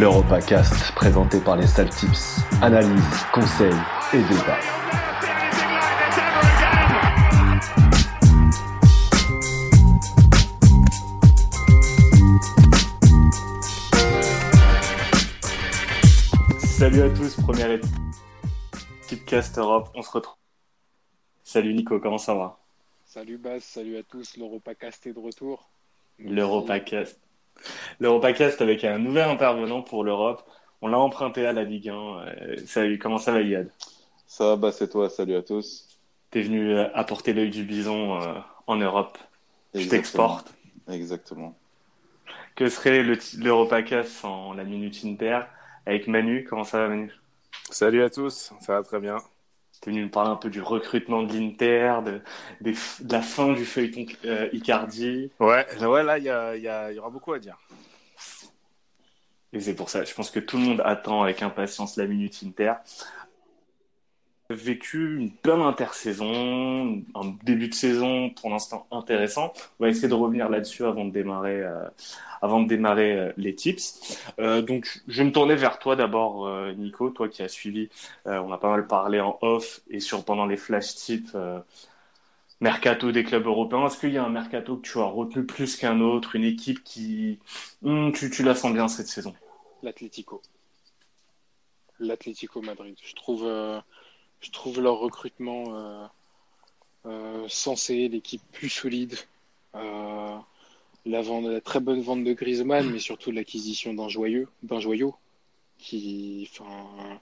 l'EuropaCast présenté par les Saltips. Analyse, conseils et débat. Salut à tous, première Tipcast Europe, on se retrouve. Salut Nico, comment ça va? Salut Bas, salut à tous, l'EuropaCast est de retour. L'EuropaCast. L'EuropaCast avec un nouvel intervenant pour l'Europe. On l'a emprunté à la Ligue 1. Euh, salut, comment ça va Yad Ça va, bah, c'est toi, salut à tous. T'es venu euh, apporter l'œil du bison euh, en Europe. Je t'exporte. Exactement. Que serait l'EuropaCast sans la Minute Inter? Avec Manu Comment ça va Manu? Salut à tous, ça va très bien. Tu venu nous parler un peu du recrutement de l'Inter, de, la fin du feuilleton euh, Icardi. Ouais, ouais là, il y, y, aura beaucoup à dire. Et c'est pour ça, je pense que tout le monde attend avec impatience la minute Inter vécu une bonne intersaison, un début de saison pour l'instant intéressant. On va essayer de revenir là-dessus avant de démarrer, euh, euh, les tips. Euh, donc, je vais me tourner vers toi d'abord, Nico, toi qui as suivi. On a pas mal parlé en off et sur pendant les flash tips. Mercato des clubs européens. Est-ce qu'il y a un mercato que tu as retenu plus qu'un autre, une équipe qui, hmm, tu la sens bien cette saison? L'Atlético. L'Atlético Madrid. Je trouve je trouve leur recrutement euh, euh, sensé, l'équipe plus solide. Euh, la, très bonne vente de Griezmann, mais surtout l'acquisition d'un joyeux, d'un joyau, qui, enfin,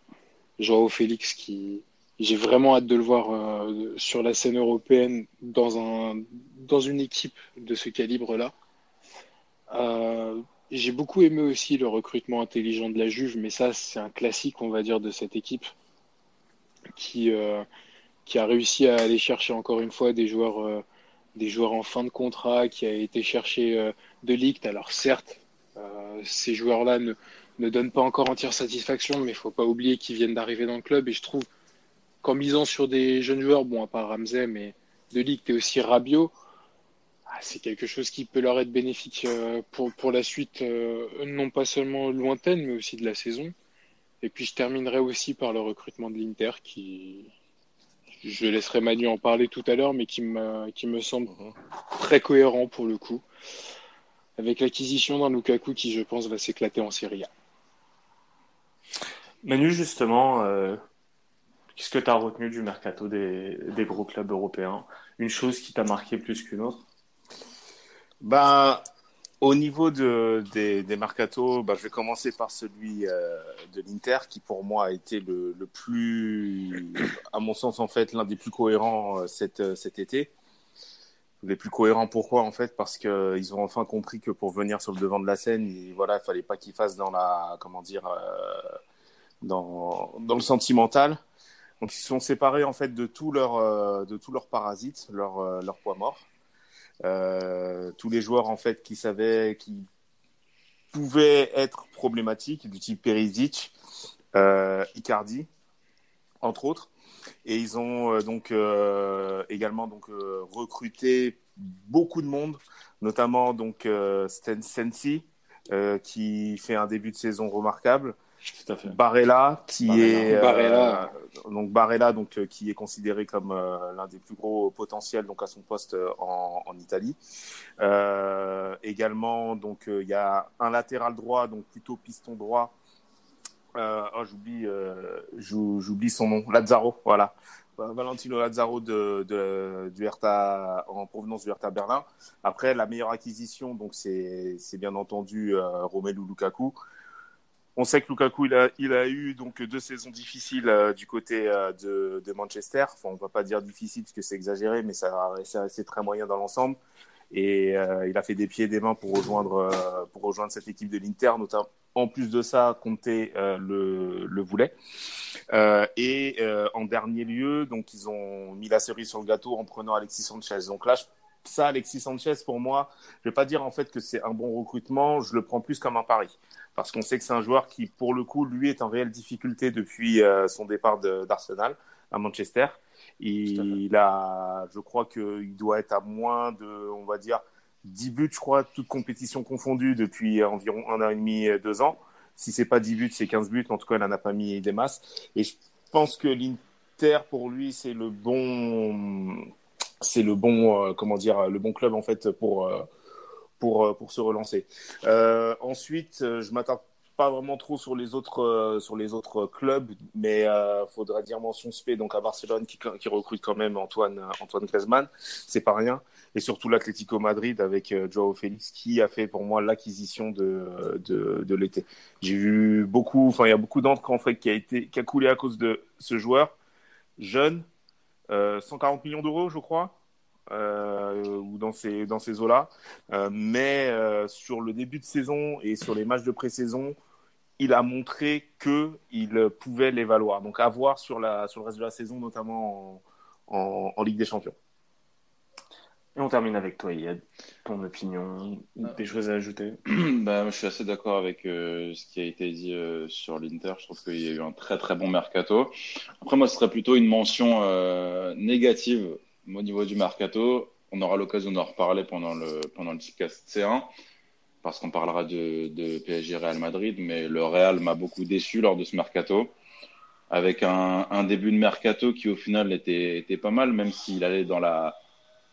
Joao Félix, qui, j'ai vraiment hâte de le voir sur la scène européenne dans un, dans une équipe de ce calibre-là. J'ai beaucoup aimé aussi le recrutement intelligent de la Juve, mais ça, c'est un classique, on va dire, de cette équipe qui, euh, qui a réussi à aller chercher encore une fois des joueurs, euh, des joueurs en fin de contrat, qui a été chercher euh, de Ligt. Alors certes, ces joueurs-là ne, ne donnent pas encore entière satisfaction, mais il faut pas oublier qu'ils viennent d'arriver dans le club. Et je trouve qu'en misant sur des jeunes joueurs, bon, à part Ramsey, mais de Ligt et aussi Rabiot, ah, c'est quelque chose qui peut leur être bénéfique pour, pour la suite, non pas seulement lointaine, mais aussi de la saison. Et puis je terminerai aussi par le recrutement de l'Inter qui, je laisserai Manu en parler tout à l'heure, mais qui me, qui me semble mhm. très cohérent pour le coup, avec l'acquisition d'un Lukaku qui, je pense, va s'éclater en Serie A. Manu, justement, euh, qu'est-ce que tu as retenu du mercato des, des, gros clubs européens? Une chose qui t'a marqué plus qu'une autre? Bah, au niveau de, des, des mercato, bah, je vais commencer par celui euh, de l'Inter, qui pour moi a été le, le, plus, à mon sens en fait, l'un des plus cohérents euh, cet, euh, cet été. Les plus cohérents pourquoi en fait? Parce que ils ont enfin compris que pour venir sur le devant de la scène, il, voilà, il fallait pas qu'ils fassent dans la, comment dire, euh, dans, dans le sentimental. Donc ils se sont séparés en fait de tous leurs, de tous leurs parasites, leurs, leur poids mort. Euh, tous les joueurs en fait qui savaient qui pouvaient être problématiques du type Perisic, euh, Icardi, entre autres. Et ils ont euh, donc également donc recruté beaucoup de monde, notamment donc Sten Sensi, qui fait un début de saison remarquable. Barella, qui est Barella. Euh, donc Barella, donc euh, qui est considéré comme euh, l'un des plus gros potentiels donc à son poste en, en Italie. également, donc il y a un latéral droit, donc plutôt piston droit. oh, j'oublie, j'oublie son nom, Lazzaro, voilà. Valentino Lazzaro de, de, du Hertha, en provenance du Hertha Berlin. Après, la meilleure acquisition, donc c'est bien entendu Romelu Lukaku. On sait que Lukaku, il a, eu donc deux saisons difficiles euh, du côté euh, de, Manchester. Enfin, on va pas dire difficile parce que c'est exagéré, mais ça c'est très moyen dans l'ensemble. Et euh, il a fait des pieds et des mains pour rejoindre cette équipe de l'Inter, notamment. En plus de ça, Conte le, le voulait. et en dernier lieu, donc ils ont mis la cerise sur le gâteau en prenant Alexis Sanchez. Donc là, ça, Alexis Sanchez, pour moi, je vais pas dire en fait que c'est un bon recrutement, je le prends plus comme un pari parce qu'on sait que c'est un joueur qui, pour le coup, lui, est en réelle difficulté depuis son départ d'Arsenal à Manchester. Il, a, je crois qu'il doit être à moins de, on va dire, 10 buts, je crois, toutes compétitions confondues depuis environ un an et demi, deux ans. Si c'est pas 10 buts, c'est 15 buts. En tout cas, il n'en a pas mis des masses. Et je pense que l'Inter, pour lui, c'est le bon, c'est le bon, euh, comment dire, le bon club, en fait, pour, euh, pour, euh, pour se relancer. ensuite, je m'attarde pas vraiment trop sur les autres euh, sur les autres clubs, mais euh, faudra dire mention spé donc à Barcelone qui, qui recrute quand même Antoine Antoine Griezmann, c'est pas rien, et surtout l'Atlético Madrid avec euh, Joao Félix qui a fait pour moi l'acquisition de de, de l'été. J'ai vu beaucoup, enfin il y a beaucoup d'encre en qui a été qui a coulé à cause de ce joueur jeune, 140 millions d'euros je crois. Euh, ou dans ces dans ces eaux-là. Euh, mais euh, sur le début de saison et sur les matchs de pré-saison, il a montré qu'il pouvait les valoir. Donc à voir sur, la, sur le reste de la saison, notamment en, en, Ligue des Champions. Et on termine avec toi, Yad. Ton opinion, ah. des choses à ajouter bah, Je suis assez d'accord avec euh, ce qui a été dit euh, sur l'Inter. Je trouve qu'il y a eu un très très bon mercato. Après, moi, ce serait plutôt une mention euh, négative au niveau du mercato. On aura l'occasion d'en reparler pendant le, pendant le podcast C1 parce qu'on parlera de, de, PSG Real Madrid, mais le Real m'a beaucoup déçu lors de ce mercato, avec un, un, début de mercato qui au final était, pas mal, même s'il allait dans la,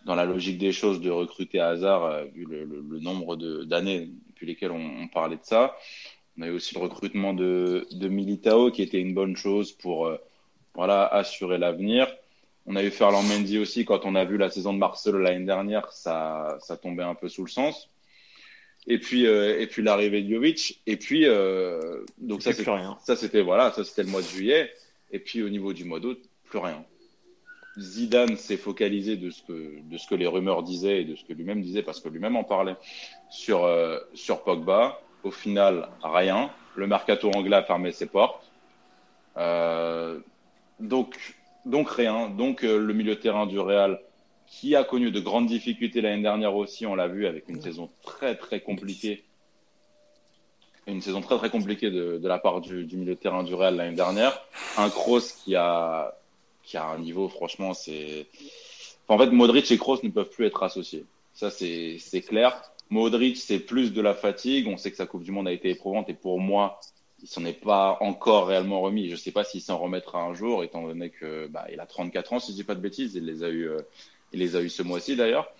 dans la logique des choses de recruter à hasard, euh, vu le, nombre d'années depuis lesquelles on, on, parlait de ça. On a eu aussi le recrutement de, de Militao, qui était une bonne chose pour euh, voilà, assurer l'avenir. On a eu Ferland Mendy aussi, quand on a vu la saison de Marcelo l'année dernière, ça, ça tombait un peu sous le sens. Et puis, euh, et puis l'arrivée de Jovic. Et puis, euh, donc ça, c'était voilà, ça c'était le mois de juillet. Et puis au niveau du mois d'août, plus rien. Zidane s'est focalisé de ce que de ce que les rumeurs disaient et de ce que lui-même disait parce que lui-même en parlait sur euh, sur Pogba. Au final, rien. Le mercato anglais a fermé ses portes. Euh, donc donc rien. Donc euh, le milieu de terrain du Real qui a connu de grandes difficultés l'année dernière aussi, on l'a vu avec une saison très très compliquée. Une saison très très compliquée de, de la part du, milieu de terrain du Real l'année dernière. Un Kroos qui a, qui a un niveau, franchement, c'est. en fait, Modric et Kroos ne peuvent plus être associés. Ça, c'est clair. Modric, c'est plus de la fatigue. On sait que sa Coupe du Monde a été éprouvante et pour moi, il s'en est pas encore réellement remis. Je ne sais pas s'il s'en remettra un jour, étant donné que bah, il a 34 ans, si je dis pas de bêtises. Il les a eu, euh, il les a eu ce mois-ci d'ailleurs.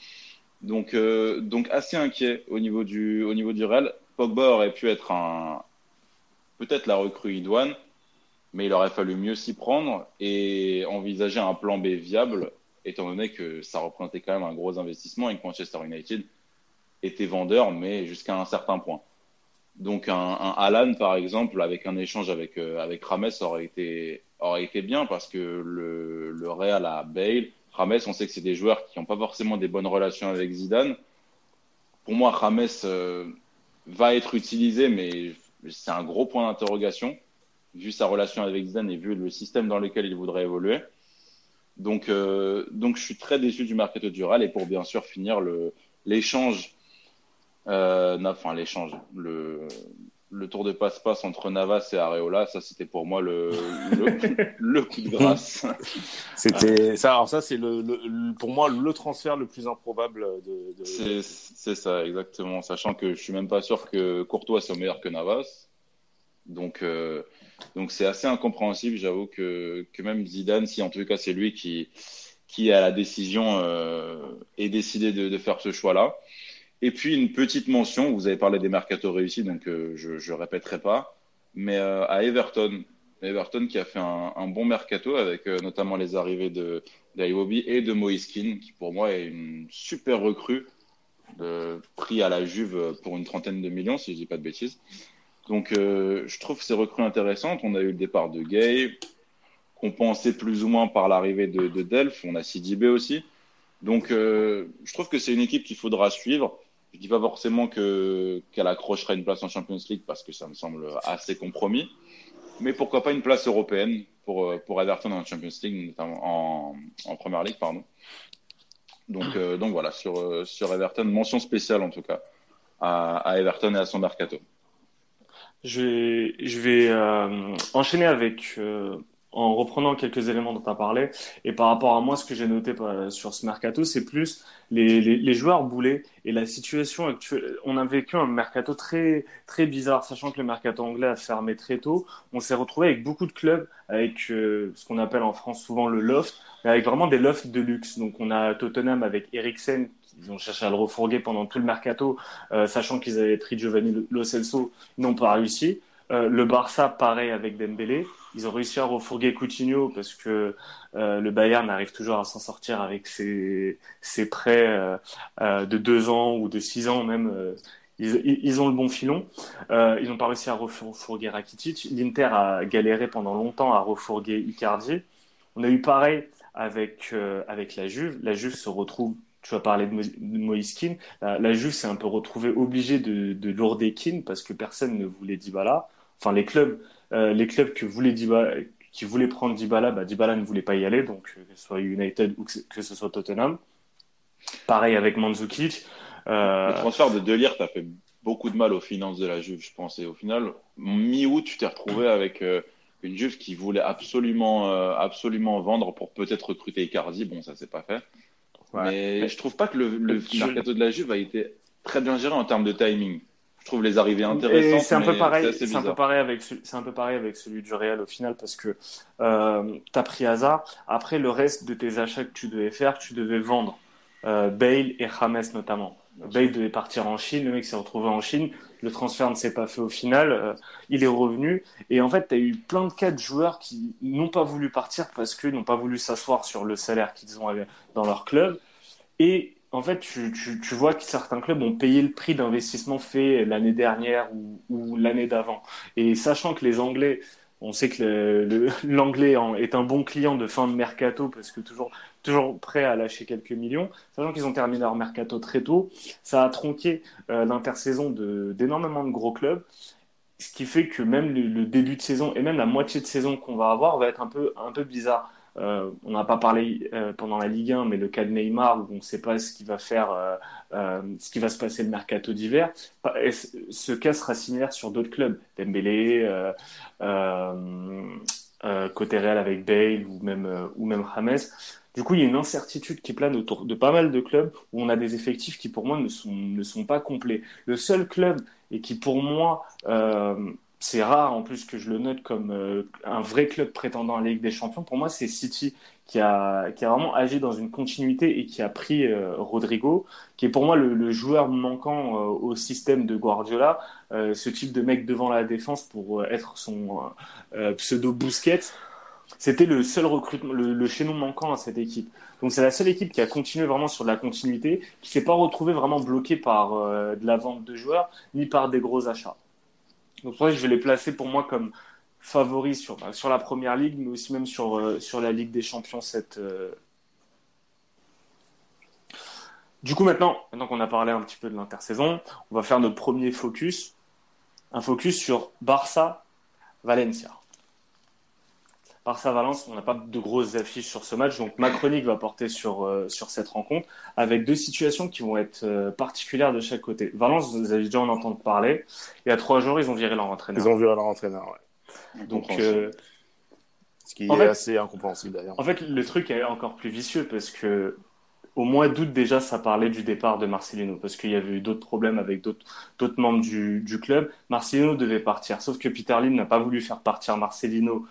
Donc, euh, donc assez inquiet au niveau du, au niveau du Real. Pogba aurait pu être un, peut-être la recrue idoine, mais il aurait fallu mieux s'y prendre et envisager un plan B viable, étant donné que ça représentait quand même un gros investissement et que Manchester United était vendeur, mais jusqu'à un certain point. Donc un, Alan, par exemple, avec un échange avec, euh, avec Rames aurait été, aurait été bien parce que le, le Real a Bale, Rames, on sait que c'est des joueurs qui n'ont pas forcément des bonnes relations avec Zidane. Pour moi, Rames euh, va être utilisé, mais c'est un gros point d'interrogation, vu sa relation avec Zidane et vu le système dans lequel il voudrait évoluer. Donc, euh, donc je suis très déçu du mercato du Real et pour bien sûr finir l'échange, euh, enfin l'échange, le, le tour de passe-passe entre Navas et Areola, ça c'était pour moi le, le, le, coup de grâce. C'était ça. Alors ça c'est le, le, pour moi le transfert le plus improbable de. de... C'est ça exactement, sachant que je suis même pas sûr que Courtois soit meilleur que Navas. Donc euh, donc c'est assez incompréhensible. J'avoue que que même Zidane, si en tout cas c'est lui qui qui a la décision euh, et décidé de, de faire ce choix-là. Et puis une petite mention, vous avez parlé des mercato réussis, donc euh, je ne répéterai pas, mais euh, à Everton. Everton qui a fait un, bon mercato avec euh, notamment les arrivées de d'Iwobi et de Moiskin, qui pour moi est une super recrue, pris à la Juve pour une trentaine de millions, si je dis pas de bêtises. Donc je trouve ces recrues intéressantes. On a eu le départ de Gay, compensé plus ou moins par l'arrivée de, de. On a Sidibé aussi. Donc je trouve que c'est une équipe qu'il faudra suivre. Je dis pas forcément que qu'elle accrochera une place en Champions League parce que ça me semble assez compromis, mais pourquoi pas une place européenne pour pour Everton en Champions League, notamment en, en Première League, pardon. Donc euh, voilà sur sur Everton, mention spéciale en tout cas à, Everton et à son mercato. Je vais, euh, enchaîner avec en reprenant quelques éléments dont tu as parlé. Et par rapport à moi, ce que j'ai noté euh, sur ce mercato, c'est plus les, joueurs boulés et la situation actuelle. On a vécu un mercato très, très bizarre, sachant que le mercato anglais a fermé très tôt. On s'est retrouvé avec beaucoup de clubs, avec euh, ce qu'on appelle en France souvent le loft, mais avec vraiment des lofts de luxe. Donc on a Tottenham avec Eriksen, ils ont cherché à le refourguer pendant tout le mercato, euh, sachant qu'ils avaient pris Giovanni Lo Celso, ils n'ont pas réussi. Le Barça, pareil avec Dembélé. Ils ont réussi à refourguer Coutinho parce que euh, le Bayern arrive toujours à s'en sortir avec ses, ses prêts euh, euh de deux ans ou de six ans même. Ils, ils, ont le bon filon. ils n'ont pas réussi à refourguer Rakitic. L'Inter a galéré pendant longtemps à refourguer Icardi. On a eu pareil avec, avec la Juve. La Juve se retrouve tu vas parler de, Moïse Keane. La, la Juve s'est un peu retrouvée obligée de, de lourder Keane parce que personne ne voulait Dybala enfin les clubs, euh, les clubs que voulaient Dybala, qui voulaient prendre Dybala, bah, Dybala ne voulait pas y aller, donc euh, que ce soit United ou que ce soit Tottenham. Pareil avec Mandzukic. Euh... Le transfert de Delirte a fait beaucoup de mal aux finances de la Juve, je pense. Et au final, mi-août, tu t'es retrouvé avec euh, une Juve qui voulait absolument, absolument vendre pour peut-être recruter Icardi. Bon, ça s'est pas fait. Mais je trouve pas que le, le mercato de la Juve a été très bien géré en termes de timing je trouve les arrivées intéressantes. C'est un peu pareil. C'est un peu pareil avec c'est un peu pareil avec celui du Real au final parce que euh, tu as pris hasard. Après le reste de tes achats que tu devais faire, tu devais vendre euh, Bale et James notamment. Bale devait partir en Chine, le mec s'est retrouvé en Chine, le transfert ne s'est pas fait au final, euh, il est revenu et en fait tu as eu plein de cas de joueurs qui n'ont pas voulu partir parce qu'ils n'ont pas voulu s'asseoir sur le salaire qu'ils ont dans leur club et en fait, tu, vois que certains clubs ont payé le prix d'investissement fait l'année dernière ou, l'année d'avant. Et sachant que les Anglais, on sait que l'Anglais est un bon client de fin de mercato parce que toujours, toujours prêt à lâcher quelques millions, sachant qu'ils ont terminé leur mercato très tôt, ça a tronqué euh, l'intersaison d'énormément de, gros clubs. Ce qui fait que même le, début de saison et même la moitié de saison qu'on va avoir va être un peu, un peu bizarre. Euh, on n'a pas parlé euh, pendant la Ligue 1, mais le cas de Neymar, où on ne sait pas ce qui va faire, euh, ce qui va se passer le mercato d'hiver. Ce cas sera similaire sur d'autres clubs, Dembélé, côté Real avec Bale ou même ou même James. Du coup, il y a une incertitude qui plane autour de pas mal de clubs où on a des effectifs qui, pour moi, ne sont, ne sont pas complets. Le seul club et qui, pour moi, c'est rare en plus que je le note comme euh, un vrai club prétendant à la Ligue des Champions. Pour moi, c'est City qui a, qui vraiment agi dans une continuité et qui a pris euh, Rodrigo, qui est pour moi le, joueur manquant euh, au système de Guardiola, ce type de mec devant la défense pour être son pseudo Busquets. C'était le seul recrutement, le, le, chaînon manquant à cette équipe. Donc c'est la seule équipe qui a continué vraiment sur la continuité, qui s'est pas retrouvée vraiment bloquée par de la vente de joueurs ni par des gros achats. Donc, je vais les placer pour moi comme favoris sur, bah, sur la première ligue, mais aussi même sur, euh, sur la Ligue des Champions. Cette, euh. Du coup, maintenant, maintenant qu'on a parlé un petit peu de l'intersaison, on va faire notre premier focus. Un focus sur Barça-Valencia. Barça-Valence, on n'a pas de grosses affiches sur ce match, donc ma chronique va porter sur, euh, sur cette rencontre, avec deux situations qui vont être euh, particulières de chaque côté. Valence, vous avez déjà en entendu parler, il y a trois jours, ils ont viré leur entraîneur. Ils ont viré leur entraîneur, ouais. Donc, euh, ce qui est assez incompréhensible d'ailleurs. En fait, le truc est encore plus vicieux parce que au mois d'août déjà, ça parlait du départ de Marcelino parce qu'il y avait eu d'autres problèmes avec d'autres membres du, du, club. Marcelino devait partir, sauf que Peter Lim n'a pas voulu faire partir Marcelino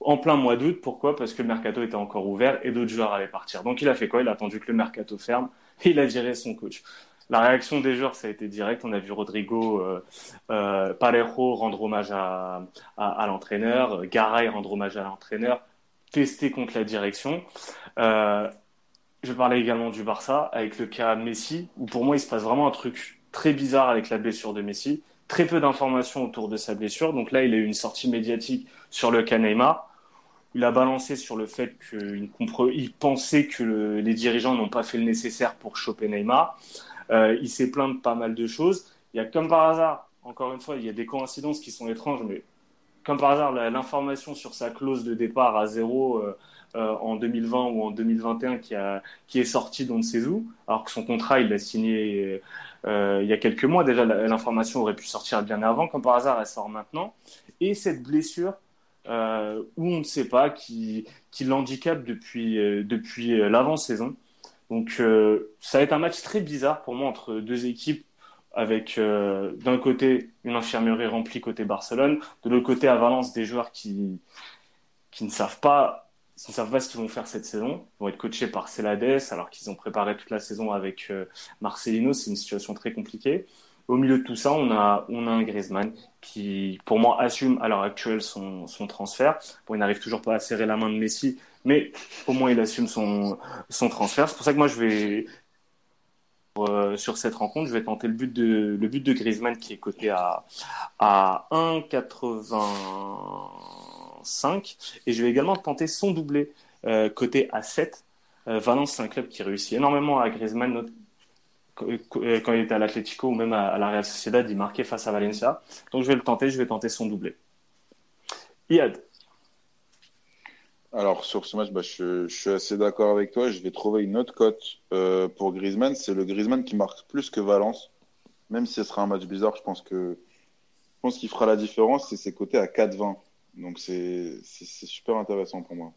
en plein mois d'août. Pourquoi? Parce que le mercato était encore ouvert et d'autres joueurs allaient partir. Donc il a fait quoi? Il a attendu que le mercato ferme et il a viré son coach. La réaction des joueurs, ça a été direct. On a vu Rodrigo euh, euh, Parejo rendre hommage à, l'entraîneur, Garay rendre hommage à l'entraîneur, tester contre la direction. Euh, je parlais également du Barça avec le cas Messi, où pour moi il se passe vraiment un truc très bizarre avec la blessure de Messi. Très peu d'informations autour de sa blessure. Donc là, il a eu une sortie médiatique sur le cas Neymar il a balancé sur le fait qu'il il pensait que les dirigeants n'ont pas fait le nécessaire pour choper Neymar. Euh, il s'est plaint de pas mal de choses. Il y a comme par hasard, encore une fois, il y a des coïncidences qui sont étranges, mais comme par hasard, l'information sur sa clause de départ à zéro en 2020 ou en 2021 qui, a, qui est sortie d'on ne sait où, alors que son contrat, il l'a signé il y a quelques mois. Déjà, l'information aurait pu sortir bien avant. Comme par hasard, elle sort maintenant. Et cette blessure, euh, on ne sait pas, qui, qui l'handicape depuis, euh, depuis euh, l'avant-saison. Donc ça va être un match très bizarre pour moi entre deux équipes avec d'un côté une infirmerie remplie côté Barcelone, de l'autre côté à Valence des joueurs qui, qui ne savent pas ne savent pas ce qu'ils vont faire cette saison. Ils vont être coachés par Celades alors qu'ils ont préparé toute la saison avec Marcelino. C'est une situation très compliquée. Au milieu de tout ça, on a, on a un Griezmann qui, pour moi, assume à l'heure actuelle son, son transfert. Bon, il n'arrive toujours pas à serrer la main de Messi, mais au moins il assume son, son transfert. C'est pour ça que moi, je vais, euh, sur cette rencontre, je vais tenter le but de, le but de Griezmann qui est coté à, à 1,85 et je vais également tenter son doublé euh, coté à 7. Euh, Valence, c'est un club qui réussit énormément à Griezmann, quand il était à l'Atlético ou même à, la Real Sociedad, il marquait face à Valencia. Donc je vais le tenter, je vais tenter son doublé. Iad. Alors sur ce match, bah, je, suis assez d'accord avec toi. Je vais trouver une autre cote euh, pour Griezmann. C'est le Griezmann qui marque plus que Valence. Même si ce sera un match bizarre, je pense que je pense qu'il fera la différence. C'est ses côtés à 4-20. Donc c'est super intéressant pour moi.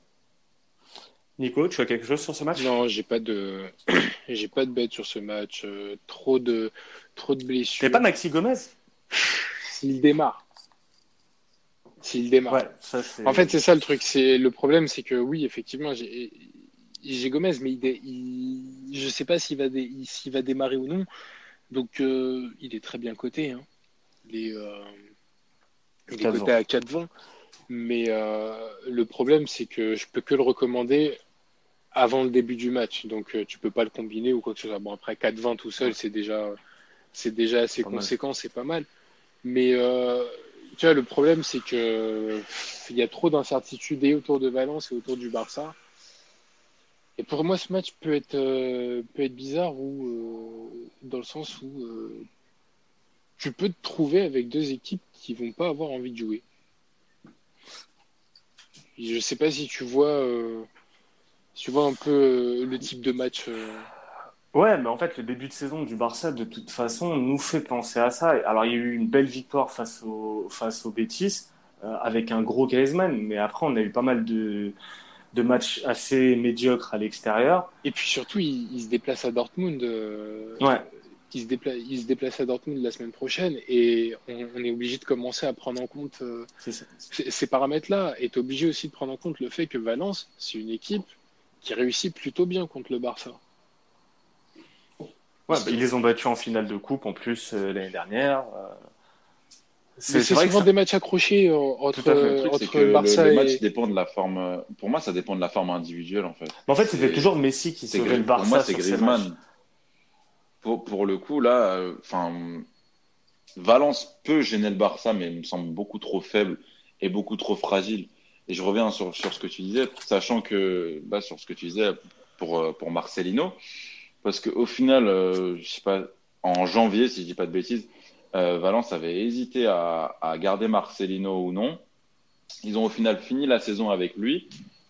Nico, tu as quelque chose sur ce match? Non, j'ai pas de, j'ai pas de bête sur ce match. Euh, trop de, trop de blessures. T'es pas Maxi Gomez? S'il démarre. S'il démarre. Ouais, ça, en fait, c'est ça le truc. C'est le problème, c'est que oui, effectivement, j'ai, Gomez, mais il, il, je sais pas s'il va, s'il va démarrer ou non. Donc, euh, il est très bien coté. Hein. Il est, euh, il est coté à 4-20. Mais le problème, c'est que je peux que le recommander avant le début du match. Donc, euh, tu peux pas le combiner ou quoi que ce soit. Bon, après, 4-20 tout seul, c'est déjà, c'est déjà assez conséquent, c'est pas mal. Mais, euh, tu vois, le problème, c'est que il y a trop d'incertitudes et autour de Valence et autour du Barça. Et pour moi, ce match peut être, euh, peut être bizarre ou, dans le sens où tu peux te trouver avec deux équipes qui vont pas avoir envie de jouer. Je sais pas si tu vois tu vois un peu euh, le type de match. Euh. Ouais, mais en fait, le début de saison du Barça, de toute façon, nous fait penser à ça. Alors, il y a eu une belle victoire face au, face au Betis, euh, avec un gros Griezmann, mais après, on a eu pas mal de, de matchs assez médiocres à l'extérieur. Et puis surtout, il, se déplace à Dortmund. ouais. Il se, déplace, il se déplace à Dortmund la semaine prochaine et on, est obligé de commencer à prendre en compte ces paramètres-là. Et tu es obligé aussi de prendre en compte le fait que Valence, c'est une équipe qui réussit plutôt bien contre le Barça. Ouais, bah, ils les ont battus en finale de coupe en plus euh, l'année dernière. Euh. C'est souvent des matchs accrochés euh, entre, entre Barça le, le match dépend de la forme. Pour moi, ça dépend de la forme individuelle en fait. en fait, c'était toujours Messi qui sauvait le Barça. Pour moi, c'est Griezmann. Pour, le coup, là, enfin, Valence peut gêner le Barça, mais il me semble beaucoup trop faible et beaucoup trop fragile. Et je reviens sur, ce que tu disais, sachant que, bah, sur ce que tu disais pour, euh, pour Marcelino, parce qu'au final, euh, je sais pas, en janvier, si je dis pas de bêtises, euh, Valence avait hésité à, à, garder Marcelino ou non. Ils ont au final fini la saison avec lui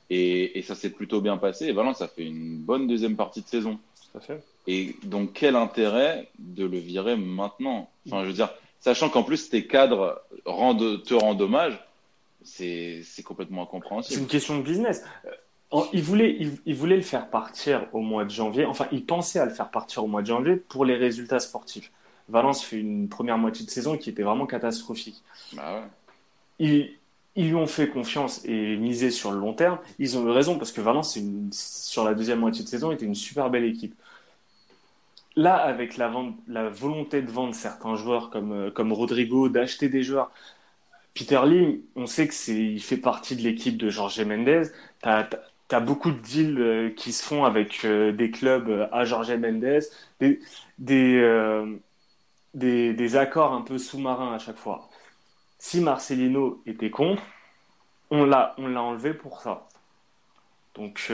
et, et ça s'est plutôt bien passé. Et Valence a fait une bonne deuxième partie de saison. Fait. Et donc, quel intérêt de le virer maintenant? Enfin, je veux dire, sachant qu'en plus, tes cadres rendent, te rendent hommage c'est complètement incompréhensible. C'est une question de business. Euh, il voulait, il, voulait le faire partir au mois de janvier. Enfin, il pensait à le faire partir au mois de janvier pour les résultats sportifs. Valence fait une première moitié de saison qui était vraiment catastrophique. Bah ouais. ils, ils, lui ont fait confiance et misé sur le long terme. Ils ont eu raison parce que Valence, une, sur la deuxième moitié de saison, était une super belle équipe. Là, avec la, volonté de vendre certains joueurs comme, euh, comme Rodrigo, d'acheter des joueurs Peter Lim, on sait que c'est, il fait partie de l'équipe de Jorge Mendes. Tu as, beaucoup de deals euh, qui se font avec euh, des clubs à Jorge Mendes, des, accords un peu sous-marins à chaque fois. Si Marcelino était contre, on l'a, enlevé pour ça. Donc,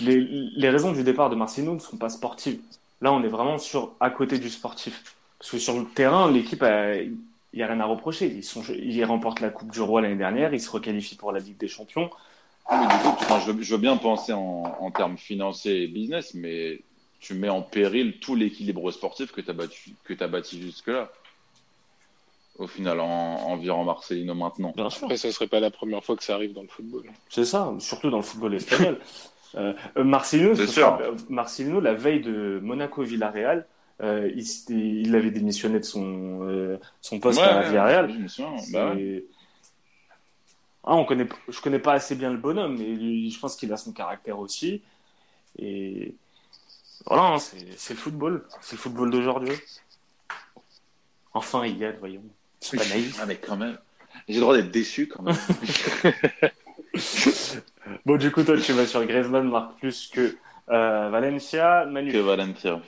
les, raisons du départ de Marcelino ne sont pas sportives. Là, on est vraiment sur à côté du sportif. Parce que sur le terrain, l'équipe a, il n'y a rien à reprocher. Ils, sont, ils remportent la Coupe du Roi l'année dernière, ils se requalifient pour la Ligue des Champions. Oui, mais du coup, enfin, je, veux, je, veux, bien penser en, en, termes financiers et business, mais tu mets en péril tout l'équilibre sportif que tu as, as bâti jusque-là. Au final, en, en virant Marcelino maintenant. Bien sûr. Après, ça ne serait pas la première fois que ça arrive dans le football. C'est ça, surtout dans le football espagnol. Euh, Marcelino, Marcelino, la veille de Monaco-Villarreal, euh, il, il, avait démissionné de son, euh, son poste ouais, à Villarreal. Bah ouais. ah, on connaît, je connais pas assez bien le bonhomme, mais lui, je pense qu'il a son caractère aussi. Et voilà, hein, c'est le football. C'est le football d'aujourd'hui. Enfin, il gagne, voyons. C'est pas naïf. Ah, mais quand même. J'ai le droit d'être déçu quand même. bon, du coup, toi, tu vas sur Griezmann marque plus que euh, Valencia. Manu. Que Valencia.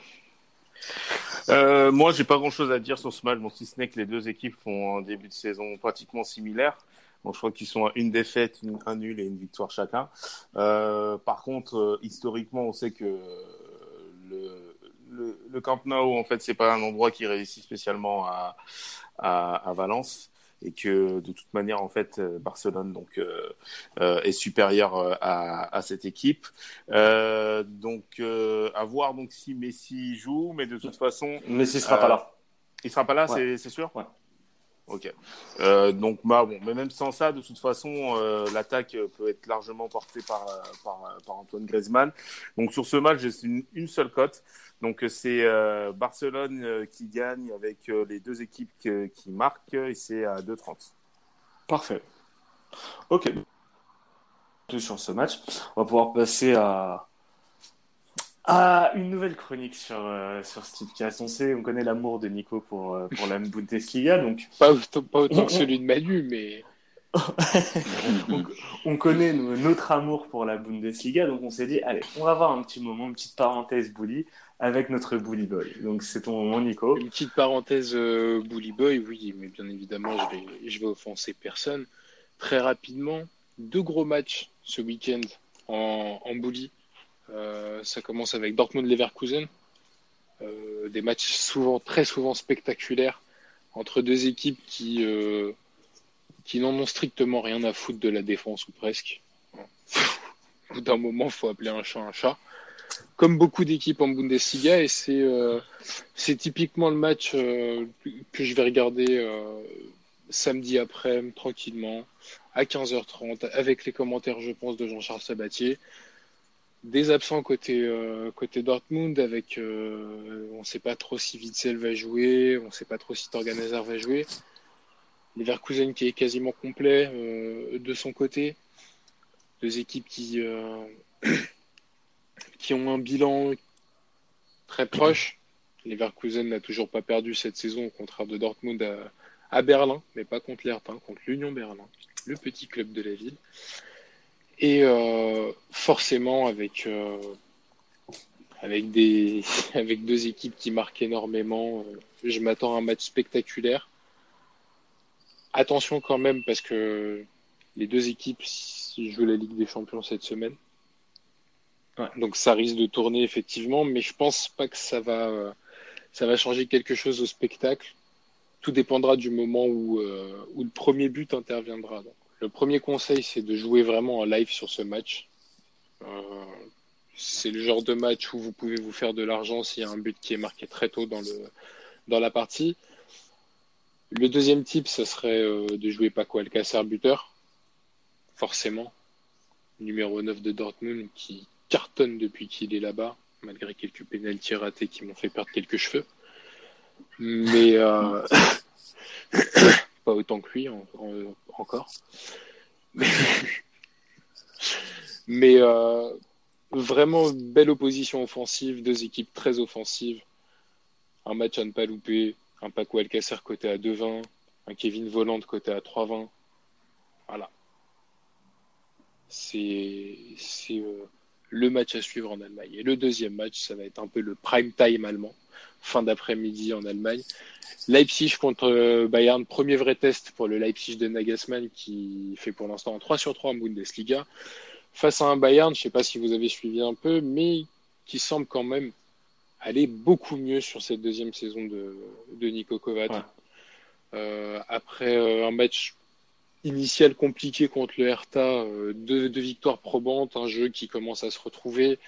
Euh, moi, j'ai pas grand chose à dire sur ce match, bon, si ce n'est que les deux équipes font un début de saison pratiquement similaire. Donc, je crois qu'ils sont à une défaite, une, un nul et une victoire chacun. Euh, par contre, euh, historiquement, on sait que le, le, le, Camp Nou, en fait, c'est pas un endroit qui réussit spécialement à, à, à Valence et que de toute manière en fait Barcelone donc euh, euh, est supérieur à, à, cette équipe euh, donc euh, à voir donc si Messi joue mais de toute façon Messi sera pas là il sera pas là ouais. c'est sûr? Ouais. Ok. Euh, donc, bah, bon, mais même sans ça, de toute façon, euh, l'attaque peut être largement portée par, par, par, Antoine Griezmann. Donc, sur ce match, j'ai une, une, seule cote. Donc, c'est euh, Barcelone qui gagne avec les deux équipes qui, qui marquent et c'est à 2,30. Parfait. Ok. Sur ce match, on va pouvoir passer à, ah, une nouvelle chronique sur, euh, sur ce podcast. On sait, on connaît l'amour de Nico pour, euh, pour la Bundesliga. Donc... Pas, pas autant que celui de Manu, mais. on, on, connaît notre amour pour la Bundesliga, donc on s'est dit, allez, on va avoir un petit moment, une petite parenthèse bully avec notre bully boy. Donc c'est ton moment, Nico. Une petite parenthèse euh, bully boy, oui, mais bien évidemment, je vais, je vais offenser personne. Très rapidement, deux gros matchs ce week-end en, en bully. Euh, ça commence avec Dortmund-Leverkusen. Euh, des matchs souvent, très souvent spectaculaires entre deux équipes qui, qui n'en ont strictement rien à foutre de la défense ou presque. D'un moment, faut appeler un chat un chat. Comme beaucoup d'équipes en Bundesliga, et c'est euh, typiquement le match euh, que je vais regarder euh, samedi après, tranquillement, à 15h30, avec les commentaires, je pense, de Jean-Charles Sabatier des absents côté, côté Dortmund avec on ne sait pas trop si Witzel va jouer, on ne sait pas trop si Torganezer va jouer. Leverkusen qui est quasiment complet de son côté. Deux équipes qui, qui ont un bilan très proche. Leverkusen n'a toujours pas perdu cette saison, au contraire de Dortmund à, Berlin, mais pas contre l'Hertha, contre l'Union Berlin, le petit club de la ville. Et euh, forcément, avec, euh, avec, des, avec deux équipes qui marquent énormément, euh, je m'attends à un match spectaculaire. Attention quand même, parce que les deux équipes jouent la Ligue des Champions cette semaine. Donc ça risque de tourner effectivement, mais je pense pas que ça va, ça va changer quelque chose au spectacle. Tout dépendra du moment où, où le premier but interviendra. Le premier conseil, c'est de jouer vraiment en live sur ce match. Euh, c'est le genre de match où vous pouvez vous faire de l'argent s'il y a un but qui est marqué très tôt dans, le, dans la partie. Le deuxième type, ce serait euh, de jouer Paco Alcacer buteur, forcément. Numéro 9 de Dortmund qui cartonne depuis qu'il est là-bas, malgré quelques pénalties ratés qui m'ont fait perdre quelques cheveux. Mais euh... pas autant que lui en, en, encore. Mais, euh, vraiment belle opposition offensive, deux équipes très offensives. Un match à ne pas louper, un Paco Alcacer côté à 2,20, un Kevin Voland côté à 3,20. Voilà. C'est euh, le match à suivre en Allemagne. Et le deuxième match, ça va être un peu le prime time allemand, fin d'après-midi en Allemagne. Leipzig contre Bayern, premier vrai test pour le Leipzig de Nagelsmann qui fait pour l'instant un 3 sur 3 en Bundesliga. Face à un Bayern, je ne sais pas si vous avez suivi un peu, mais qui semble quand même aller beaucoup mieux sur cette deuxième saison de, de Nico Kovac. Ouais. Euh, après un match initial compliqué contre le Hertha, deux, deux, victoires probantes, un jeu qui commence à se retrouver,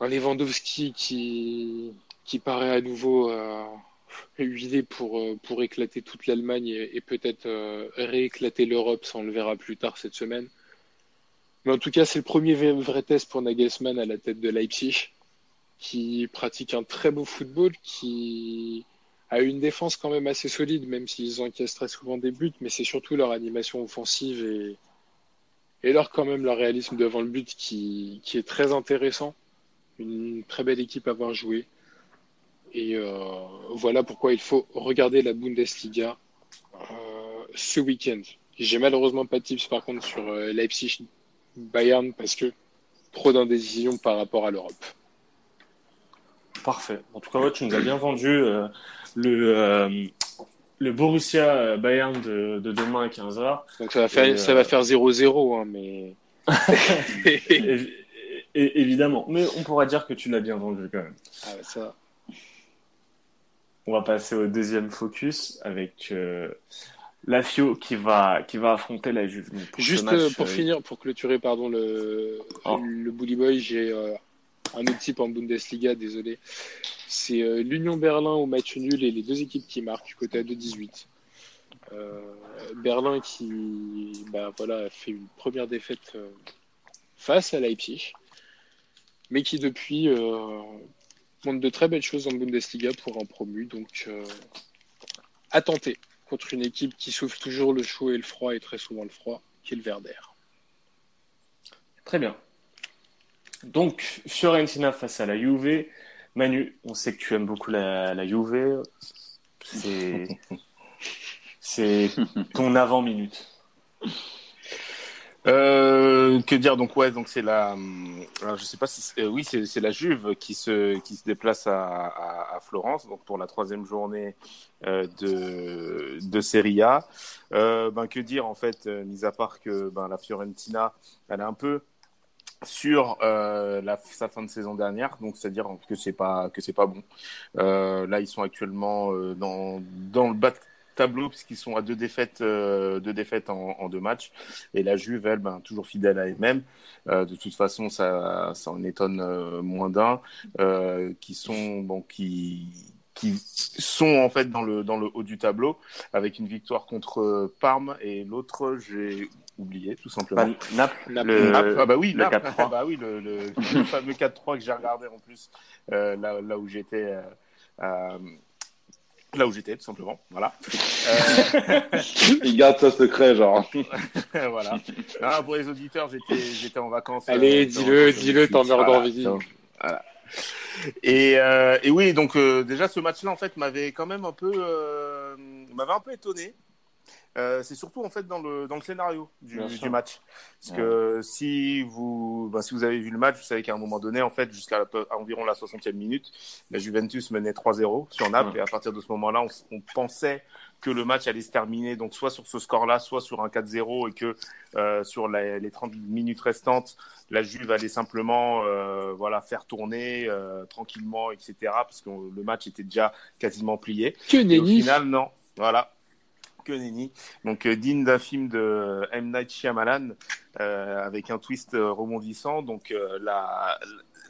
un Lewandowski qui, qui paraît à nouveau huilé pour, pour éclater toute l'Allemagne et, et peut-être rééclater l'Europe, ça on le verra plus tard cette semaine. Mais en tout cas, c'est le premier vrai test pour Nagelsmann à la tête de Leipzig, qui pratique un très beau football, qui a une défense quand même assez solide, même s'ils encaissent très souvent des buts, mais c'est surtout leur animation offensive et, leur quand même leur réalisme devant le but qui, qui est très intéressant. Une très belle équipe à voir jouer. Et euh, voilà pourquoi il faut regarder la Bundesliga euh, ce week-end. J'ai malheureusement pas de tips par contre sur euh, Leipzig Bayern parce que trop d'indécision par rapport à l'Europe. Parfait. En tout cas, tu nous as bien vendu le, euh, le Borussia Bayern de, de, demain à 15h. Donc ça va faire, ça va faire 0-0, hein, mais. évidemment. Mais on pourra dire que tu l'as bien vendu quand même. Ah, ça. On va passer au deuxième focus avec euh, la Fio qui va, qui va affronter la Juve. Juste match, pour euh... finir, pour clôturer pardon, le, oh. le Bully Boy, j'ai euh, un autre type en Bundesliga, désolé. C'est euh, l'Union Berlin au match nul et les deux équipes qui marquent, côté à 2-18. Berlin qui bah, voilà, fait une première défaite face à Leipzig, mais qui depuis montre de très belles choses en Bundesliga pour un promu. Donc, à tenter contre une équipe qui souffre toujours le chaud et le froid, et très souvent le froid, qui est le Verder. Très bien. Donc, Fiorentina face à la Juve. Manu, on sait que tu aimes beaucoup la, la Juve. C'est, ton avant-minute. Euh, que dire? Donc ouais donc c'est la alors, je sais pas si euh, oui c'est, la Juve qui se qui se déplace à, à, à, Florence donc pour la troisième journée euh, de de Serie A euh, ben que dire en fait euh, mis à part que ben la Fiorentina elle est un peu sur euh, sa fin de saison dernière, donc c'est-à-dire que c'est pas que c'est pas bon. Euh, là, ils sont actuellement euh, dans dans le bas tableau puisqu'ils sont à deux défaites, euh, deux défaites en, en, deux matchs. Et la Juve, elle, ben, toujours fidèle à elle-même. De toute façon, ça, ça en étonne moins d'un. qui sont, bon, qui, qui sont en fait dans le dans le haut du tableau avec une victoire contre Parme et l'autre j'ai oublié tout simplement. Bah, Naples, le... Naples, ah bah oui, le Naples, ah bah oui, le, le, le fameux 4-3 que j'ai regardé en plus euh, là, là où j'étais euh, là où j'étais, tout simplement. Voilà. Euh... Il garde sa secret, genre. voilà. Ah, pour les auditeurs, j'étais, j'étais en vacances. Allez, euh, dis-le, dis-le, t'en meurs d'envie. Voilà. Et, euh, et oui, donc euh, déjà ce match-là, en fait, m'avait quand même un peu, euh, m'avait un peu étonné. C'est surtout en fait dans le dans le scénario du, du match parce ouais. que si vous ben, si vous avez vu le match vous savez qu'à un moment donné en fait jusqu'à environ la 60e minute la Juventus menait 3-0 sur Naples ouais. et à partir de ce moment-là on, on, pensait que le match allait se terminer donc soit sur ce score-là soit sur un 4-0 et que euh, sur la, les 30 minutes restantes la Juve allait simplement euh, voilà faire tourner euh, tranquillement etc parce que le match était déjà quasiment plié. Que et au final non. Voilà. Que nenni. Donc digne d'un film de M. Night Shyamalan avec un twist rebondissant. Donc la,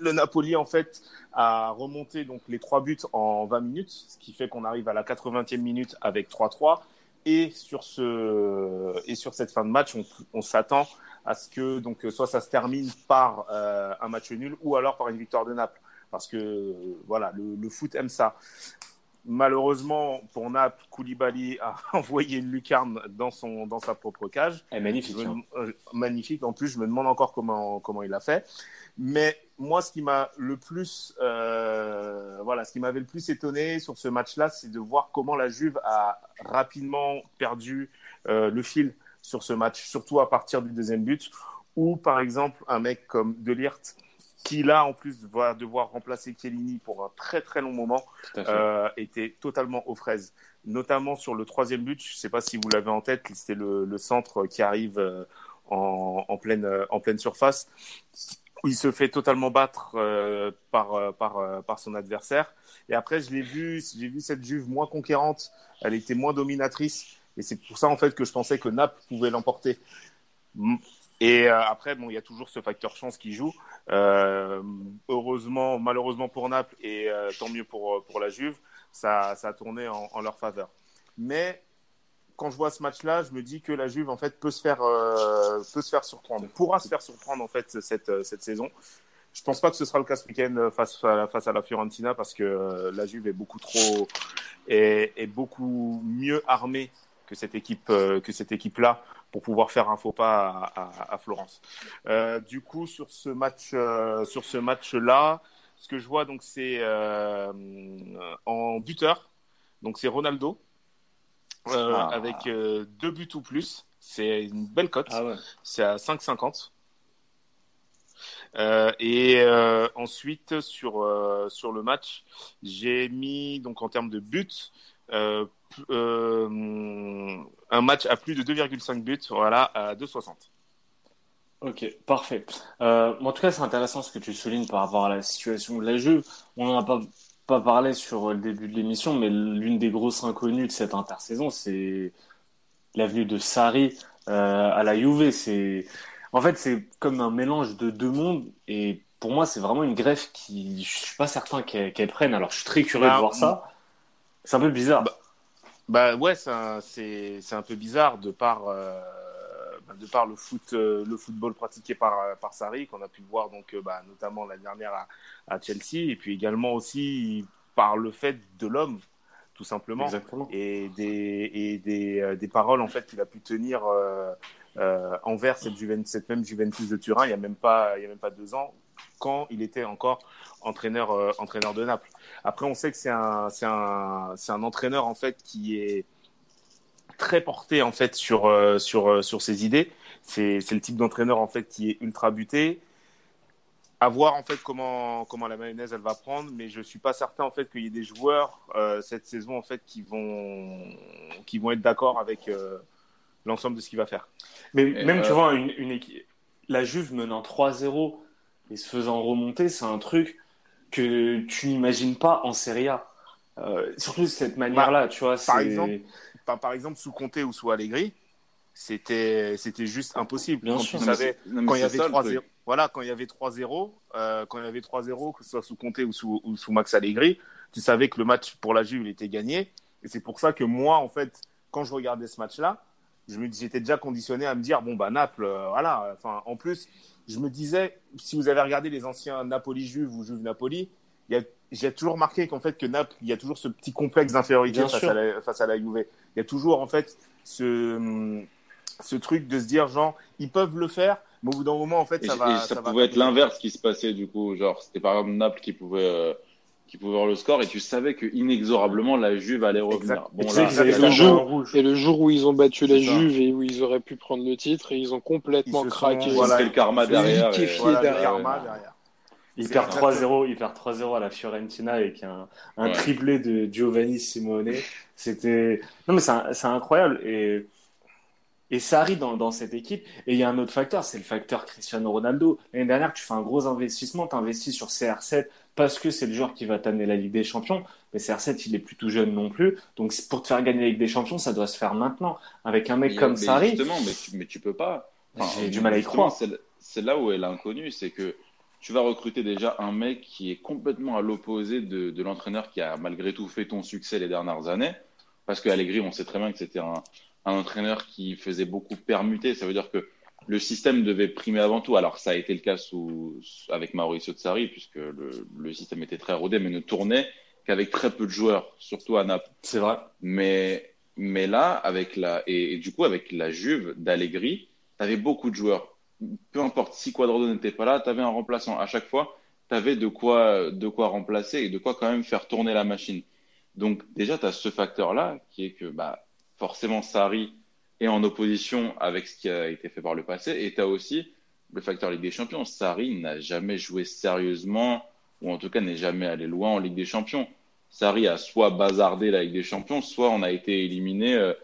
le Napoli en fait a remonté donc les trois buts en 20 minutes, ce qui fait qu'on arrive à la 80e minute avec 3-3. Et sur ce et sur cette fin de match, on, s'attend à ce que donc soit ça se termine par euh, un match nul ou alors par une victoire de Naples parce que voilà le foot aime ça malheureusement pour Naples, Koulibaly a envoyé une lucarne dans son dans sa propre cage. Et magnifique. Me, euh, magnifique. En plus, je me demande encore comment comment il a fait. Mais moi, ce qui m'a le plus euh, voilà, ce qui m'avait le plus étonné sur ce match-là, c'est de voir comment la Juve a rapidement perdu euh, le fil sur ce match, surtout à partir du deuxième but, où par exemple un mec comme Delirte qui là en plus va devoir remplacer Chiellini pour un très très long moment, euh, était totalement aux fraises. Notamment sur le troisième but, je ne sais pas si vous l'avez en tête, c'était le, le, centre qui arrive euh, en, en, pleine, en pleine surface. où il se fait totalement battre euh, par, euh, par, euh, par son adversaire. Et après, je l'ai vu, j'ai vu cette Juve moins conquérante, elle était moins dominatrice. Et c'est pour ça, en fait, que je pensais que Naples pouvait l'emporter. Et après, bon, il y a toujours ce facteur chance qui joue. heureusement, malheureusement pour Naples, et tant mieux pour, pour la Juve, ça, a tourné en, leur faveur. Mais quand je vois ce match-là, je me dis que la Juve en fait peut se faire euh, peut se faire surprendre, pourra se faire surprendre en fait cette euh, cette saison. Je pense pas que ce sera le cas ce week-end euh, face à, face à la Fiorentina parce que la Juve est beaucoup trop est beaucoup mieux armée que cette équipe que cette équipe là pour pouvoir faire un faux pas à, à, à Florence. Euh, du coup sur ce match sur ce match là, ce que je vois donc c'est en buteur donc c'est Ronaldo euh, ah. avec euh, deux buts ou plus. C'est une belle cote. Ah C'est à 5,50. Euh, et euh, ensuite sur sur le match, j'ai mis donc en termes de buts un match à plus de 2,5 buts, voilà à 2,60. Ok, parfait. en tout cas, c'est intéressant ce que tu soulignes par rapport à la situation de la Juve. On n'en a pas pas parlé sur le début de l'émission, mais l'une des grosses inconnues de cette intersaison, c'est l'avenue de Sarri euh, à la Juve. C'est en fait c'est comme un mélange de deux mondes et pour moi c'est vraiment une greffe qui je suis pas certain qu'elle prenne. Alors je suis très curieux de bah, voir ça. C'est un peu bizarre. Bah, bah ouais, c'est un, peu bizarre de par euh, bah, de par le foot euh, le football pratiqué par par Sarri qu'on a pu voir donc bah, notamment la dernière à, à Chelsea et puis également aussi par le fait de l'homme tout simplement Exactement. et des et des, euh, des paroles en fait qu'il a pu tenir euh, euh, envers cette, Juventus, cette même Juventus de Turin il y a même pas il y a même pas deux ans quand il était encore entraîneur euh, entraîneur de Naples. Après on sait que c'est un c'est un c'est un entraîneur en fait qui est très porté en fait sur euh, sur sur ses idées. C'est c'est le type d'entraîneur en fait qui est ultra buté à voir en fait comment comment la mayonnaise elle va prendre, mais je suis pas certain en fait qu'il y ait des joueurs euh, cette saison en fait qui vont qui vont être d'accord avec euh, l'ensemble de ce qu'il va faire. Mais même tu euh, vois une, une équipe, la Juve menant 3-0 et se faisant remonter, c'est un truc que tu n'imagines pas en Serie A. surtout de cette manière-là, bah, tu vois. Par exemple, par, par, exemple sous Conte ou sous Allegri, c'était c'était juste impossible. Bien quand sûr. tu savais, quand il y avait 3-0 voilà, quand il y avait 3-0, euh, quand il y avait 3-0, que ce soit sous Comté ou sous, ou sous Max Allegri, tu savais que le match pour la Juve il était gagné. Et c'est pour ça que moi, en fait, quand je regardais ce match-là, je me j'étais déjà conditionné à me dire bon bah Naples, euh, voilà. Enfin, en plus, je me disais, si vous avez regardé les anciens Napoli-Juve ou Juve-Napoli, j'ai toujours remarqué qu'en fait que Naples, il y a toujours ce petit complexe d'infériorité face, à la, face à la Juve. Il y a toujours en fait ce ce truc de se dire genre ils peuvent le faire mais au bout d'un moment, en fait, ça va. ça, pouvait être l'inverse qui se passait, du coup. Genre, c'était par exemple Naples qui pouvait, euh, qui pouvait avoir le score et tu savais que inexorablement la Juve allait revenir. Bon, là, et, le jour, et le jour où ils ont battu la Juve et où ils auraient pu prendre le titre, et ils ont complètement craqué. voilà, le karma derrière. Et... Voilà, derrière. Le karma derrière. Il perd 3-0, il perd 3-0 à la Fiorentina avec un, un ouais. triplé de Giovanni Simone. C'était, non mais c'est incroyable et et ça arrive dans, dans cette équipe. Et il y a un autre facteur, c'est le facteur Cristiano Ronaldo. L'année dernière, tu fais un gros investissement, tu investis sur CR7 parce que c'est le joueur qui va t'amener la Ligue des Champions. Mais CR7, il est plus tout jeune non plus. Donc pour te faire gagner la Ligue des Champions, ça doit se faire maintenant. Avec un mec comme mais Sarri. Justement, mais tu, mais tu peux pas. Enfin, J'ai du mal à y croire. C'est là où est l'inconnu, c'est que tu vas recruter déjà un mec qui est complètement à l'opposé de, de l'entraîneur qui a malgré tout fait ton succès les dernières années. Parce qu'Allegri, on sait très bien que c'était un, un entraîneur qui faisait beaucoup permuter. Ça veut dire que le système devait primer avant tout. Alors, ça a été le cas sous, avec Mauricio Tsari, puisque le, le, système était très rodé, mais ne tournait qu'avec très peu de joueurs, surtout à Naples. C'est vrai. Mais, mais là, avec la, et, et du coup, avec la Juve d'Allegri, tu avais beaucoup de joueurs. Peu importe si Quadrado n'était pas là, tu avais un remplaçant. À chaque fois, tu avais de quoi, de quoi remplacer et de quoi quand même faire tourner la machine. Donc, déjà, tu as ce facteur-là qui est que, bah, forcément Sarri est en opposition avec ce qui a été fait par le passé. Et tu as aussi le facteur Ligue des Champions. Sarri n'a jamais joué sérieusement, ou en tout cas n'est jamais allé loin en Ligue des Champions. Sarri a soit bazardé la Ligue des Champions, soit on a été éliminé euh,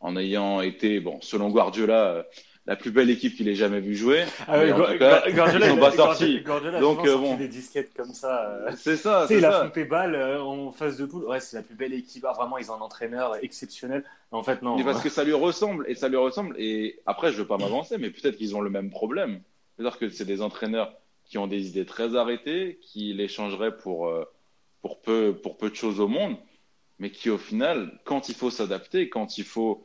en ayant été, bon, selon Guardiola, euh, la plus belle équipe qu'il ait jamais vu jouer. Ah en tout cas, ils sont pas sortis. Guardiola, Donc, euh, sorti bon. des disquettes comme ça. euh. C'est ça, Tu sais, c'est il a flippé balle euh, en phase de poule. Ouais, c'est la plus belle équipe. Ah, vraiment, ils ont un entraîneur exceptionnel. En fait, non. Mais parce que ça lui ressemble et ça lui ressemble. Et après, je veux pas m'avancer, mais peut-être qu'ils ont le même problème. C'est-à-dire que c'est des entraîneurs qui ont des idées très arrêtées, qui les changeraient pour, pour, peu, pour peu de choses au monde, mais qui au final, quand il faut s'adapter, quand il faut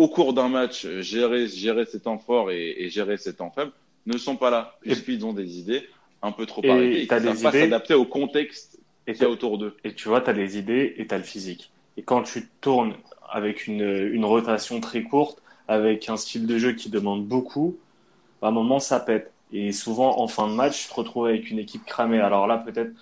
au cours d'un match gérer, gérer ses temps forts et, et gérer ses temps faibles, ne sont pas là. Et- Puisqu'ils ont des idées un peu trop arrêtées et qui ne savent pas s'adapter au contexte Et qu'il y a autour d'eux. Et tu vois, tu as les idées et tu as le physique. Et quand tu tournes avec une, une rotation très courte, avec un style de jeu qui demande beaucoup, à un moment, ça pète. Et souvent, en fin de match, tu te retrouves avec une équipe cramée. Alors là, peut-être,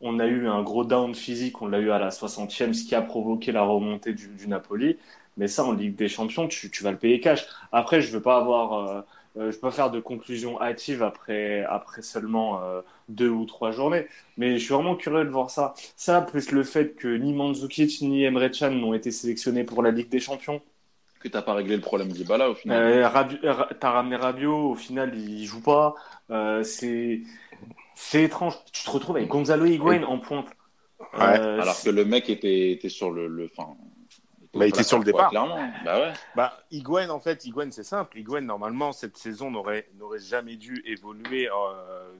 on a eu un gros down physique, on l'a eu à la 60e, ce qui a provoqué la remontée du, du Napoli. Mais ça, en Ligue des Champions, tu, tu vas le payer cash. Après, je veux pas avoir, euh, euh, je peux pas faire de conclusion hâtive après, après seulement euh, deux ou trois journées. Mais je suis vraiment curieux de voir ça. Ça, plus le fait que ni Mandzukic ni Emre Can n'ont été sélectionnés pour la Ligue des Champions. Que tu n'as pas réglé le problème d'Ibala au final. Euh, Rabi- Ra- T'as ramené Rabiot, au final, il joue pas. Euh, c'est c'est étrange. Tu te retrouves avec Gonzalo Higuain en pointe. Euh, Alors que le mec était, était sur le. le fin, Bah, il était sur le départ. Clairement. Bah ouais. Bah, Higuain, en fait, Higuain, c'est simple. Higuain, normalement, cette saison n'aurait n'aurait jamais dû évoluer euh,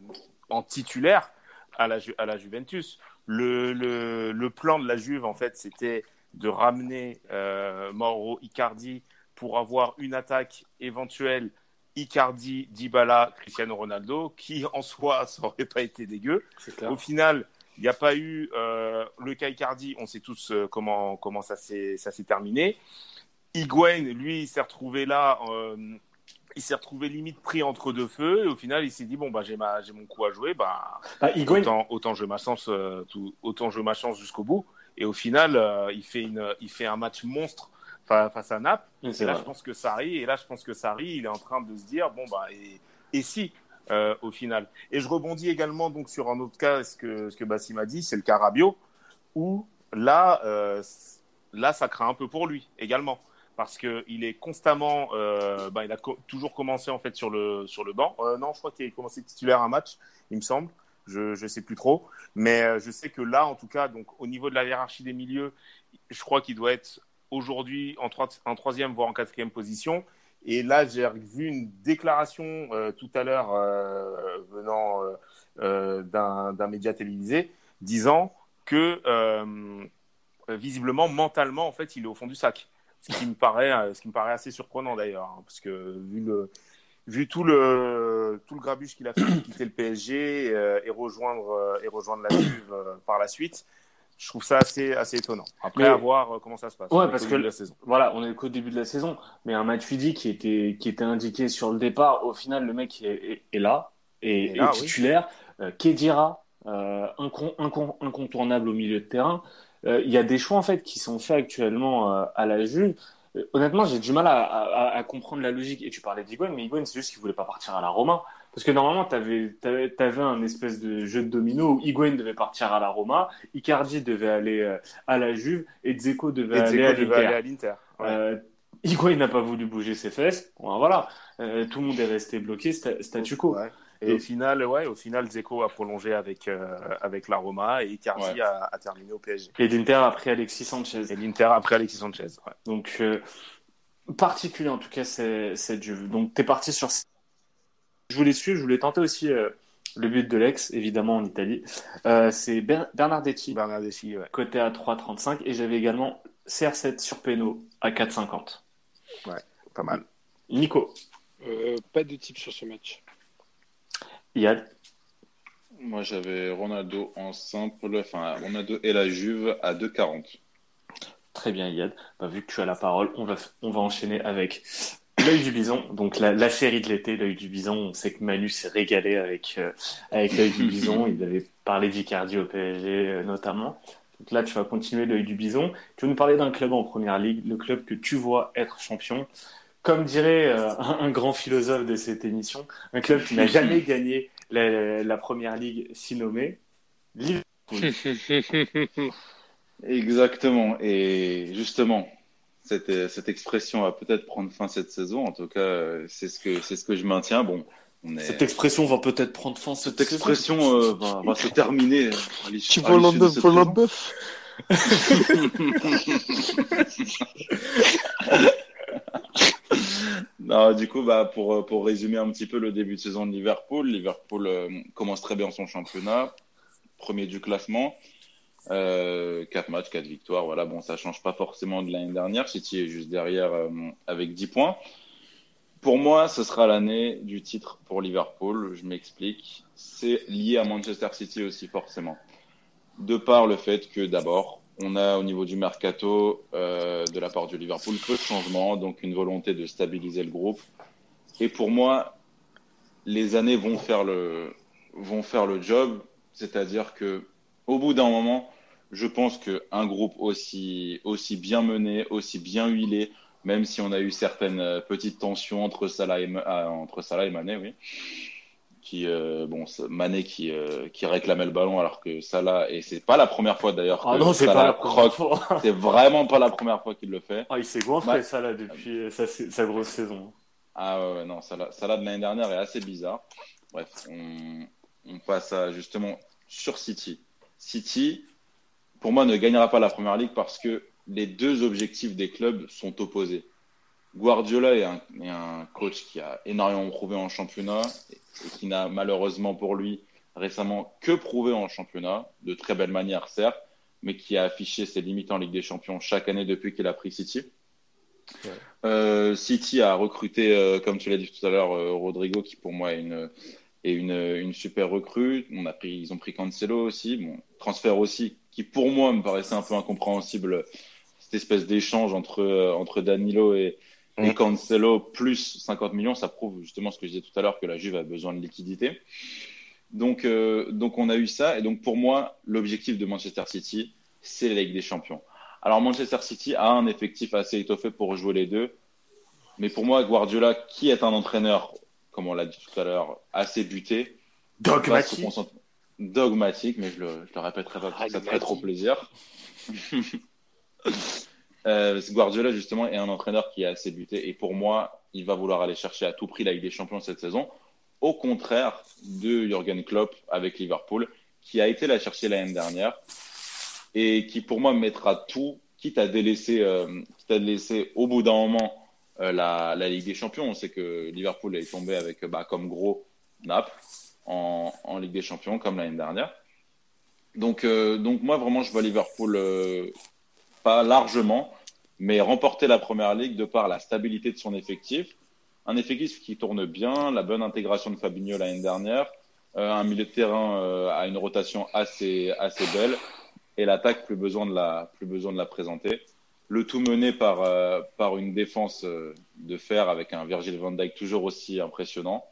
en titulaire à la, à la Juventus. Le, le, le plan de la Juve, en fait, c'était de ramener euh, Mauro Icardi pour avoir une attaque éventuelle Icardi, Dybala, Cristiano Ronaldo, qui en soi, ça aurait pas été dégueu. c'est clair. Au final, il n'y a pas eu euh, le cas Icardi. On sait tous euh, comment, comment ça s'est ça terminé. Higuain, lui, il s'est retrouvé là. euh, il s'est retrouvé limite pris entre deux feux. Et au final, il s'est dit bon bah j'ai ma j'ai mon coup à jouer. Bah Bah, Higuain, autant autant jouer ma chance euh, tout- autant ma chance jusqu'au bout. Et au final, euh, il fait une il fait un match monstre fa- face à Naples. Et là, vrai. je pense que Sarri, et là, je pense que Sarri, il est en train de se dire, bon, bah, et, et si, euh, au final. Et je rebondis également donc sur un autre cas, ce que, ce que Bassim a dit, c'est le cas Rabiot, où là, euh, là, ça craint un peu pour lui également. Parce qu'il est constamment, euh, bah, il a toujours commencé en fait sur le, sur le banc. Non, je crois qu'il a commencé titulaire un match, il me semble. Je ne sais plus trop. Mais je sais que là, en tout cas, donc, au niveau de la hiérarchie des milieux, je crois qu'il doit être aujourd'hui en, en troisième, voire en quatrième position. Et là, j'ai vu une déclaration euh, tout à l'heure euh, venant euh, d'un média télévisé disant que visiblement, mentalement, en fait, il est au fond du sac. Ce qui me paraît, assez surprenant d'ailleurs, hein, parce que vu tout le tout le grabuge qu'il a fait quitter le PSG et rejoindre et rejoindre la Juve par la suite, je trouve ça assez assez étonnant. Après, Mais- à voir euh, comment ça se passe. Ouais, parce que- de la saison. Voilà, on est qu'au début de la saison, mais un Matuidi qui était, qui était indiqué sur le départ, au final, le mec est, est- est là, et, est là, est titulaire. Euh, Kedira, euh, incon- incon- incontournable au milieu de terrain. Euh, Il y a des choix en fait qui sont faits actuellement à la Juve. Honnêtement, j'ai du mal à, à- à comprendre la logique. Et tu parlais d'Higuain, mais Higuain, c'est juste qu'il voulait pas partir à la Roma. Parce que normalement, tu avais, un espèce de jeu de domino où Higuain devait partir à la Roma, Icardi devait aller euh, à la Juve et Dzeko devait Et aller Dzeko à devait l'Inter. aller à l'Inter. Ouais. Euh, Higuain n'a pas voulu bouger ses fesses. Bon, voilà, Euh, tout le monde est resté bloqué, sta- statu quo. Ouais. Et au final, ouais, au final, Zeko a prolongé avec, euh, avec la Roma et Icardi Ouais. a, a terminé au PSG. Et l'Inter a pris Alexis Sanchez. Et l'Inter après Alexis Sanchez. Ouais. Donc, euh, particulier en tout cas, c'est cette Juve. Donc, tu es parti sur. Je voulais suivre, je voulais tenter aussi euh, le but de l'ex, évidemment en Italie. Euh, c'est Ber- Bernardetti, Bernardeschi, ouais. côté à 3,35. Et j'avais également CR7 sur Peno à 4,50. pas mal. Nico, Euh, pas de type sur ce match. Yad, Moi, j'avais Ronaldo en simple, enfin, Ronaldo et la Juve à 2,40. Très bien, Yad. Bah, vu que tu as la parole, on va, on va enchaîner avec l'œil du bison. Donc, la, la série de l'été, l'œil du bison. On sait que Manu s'est régalé avec, euh, avec l'œil du bison. Il avait parlé d'Icardi au PSG, euh, notamment. Donc là, tu vas continuer l'œil du bison. Tu vas nous parler d'un club en première ligue, le club que tu vois être champion. Comme dirait euh, un, un grand philosophe de cette émission, un club qui n'a jamais gagné la, la première ligue si nommée. Liverpool. Exactement. Et justement, cette, cette expression va peut-être prendre fin cette saison. En tout cas, euh, c'est ce que c'est ce que je maintiens. Bon, on est... Cette expression va peut-être prendre fin cette, cette expression euh, va, va, se terminer. Tu veux l'en pour l'en bœuf non, du coup, bah, pour, pour résumer un petit peu le début de saison de Liverpool, Liverpool euh, commence très bien son championnat, premier du classement. Euh, 4 matchs, 4 victoires. Voilà, bon, ça change pas forcément de l'année dernière. City est juste derrière euh, avec 10 points. Pour moi, ce sera l'année du titre pour Liverpool. Je m'explique. C'est lié à Manchester City aussi, forcément. De par le fait que, d'abord, on a au niveau du mercato euh, de la part du Liverpool peu de changements, donc une volonté de stabiliser le groupe. Et pour moi, les années vont faire le, vont faire le job. C'est-à-dire que, au bout d'un moment, je pense qu'un groupe aussi, aussi bien mené, aussi bien huilé, même si on a eu certaines euh, petites tensions entre Salah et, ah, entre Salah et Mané, oui, qui, euh, bon, Mané qui, euh, qui réclamait le ballon alors que Salah, et c'est pas la première fois d'ailleurs Ah que non, c'est Salah pas la croque. C'est vraiment pas la première fois qu'il le fait. Ah, il s'est goinfré, Ouais. ça, là, depuis sa, sa grosse saison. Ah ouais, ouais, non, Salah, Salah de l'année dernière est assez bizarre. Bref, on, on passe à justement sur City. City, pour moi, ne gagnera pas la première ligue parce que les deux objectifs des clubs sont opposés. Guardiola est un, est un coach qui a énormément prouvé en championnat et, et qui n'a malheureusement pour lui récemment que prouvé en championnat, de très belle manière certes, mais qui a affiché ses limites en Ligue des Champions chaque année depuis qu'il a pris City. Ouais. Euh, City a recruté, euh, comme tu l'as dit tout à l'heure, euh, Rodrigo, qui pour moi est une, est une, une super recrue. On a pris, ils ont pris Cancelo aussi, bon, transfert aussi, qui pour moi me paraissait un peu incompréhensible, cette espèce d'échange entre, euh, entre Danilo et, et Mm. Cancelo plus 50 millions, ça prouve justement ce que je disais tout à l'heure, que la Juve a besoin de liquidité. Donc, euh, donc on a eu ça, et donc pour moi, l'objectif de Manchester City, c'est la Ligue des Champions. Alors Manchester City a un effectif assez étoffé pour jouer les deux, mais pour moi, Guardiola, qui est un entraîneur, comme on l'a dit tout à l'heure, assez buté, Dogmatique. dogmatique, mais je le, je le répéterai pas parce que ça te ferait trop plaisir. Euh, Guardiola, justement, est un entraîneur qui est assez buté. Et pour moi, il va vouloir aller chercher à tout prix la Ligue des Champions cette saison. Au contraire de Jürgen Klopp avec Liverpool, qui a été la chercher l'année dernière et qui, pour moi, mettra tout, quitte à délaisser, euh, quitte à délaisser au bout d'un moment la, la Ligue des Champions. On sait que Liverpool est tombé avec, bah, comme gros, Naples en, Ligue des Champions, comme l'année dernière. Donc, euh, donc moi, vraiment, je vois Liverpool euh, pas largement, mais remporter la première ligue de par la stabilité de son effectif. Un effectif qui tourne bien, la bonne intégration de Fabinho l'année dernière, euh, un milieu de terrain euh, à une rotation assez, assez belle, et l'attaque, plus la, plus besoin de la présenter. Le tout mené par, euh, par une défense euh, de fer avec un Virgil van Dijk toujours aussi impressionnant.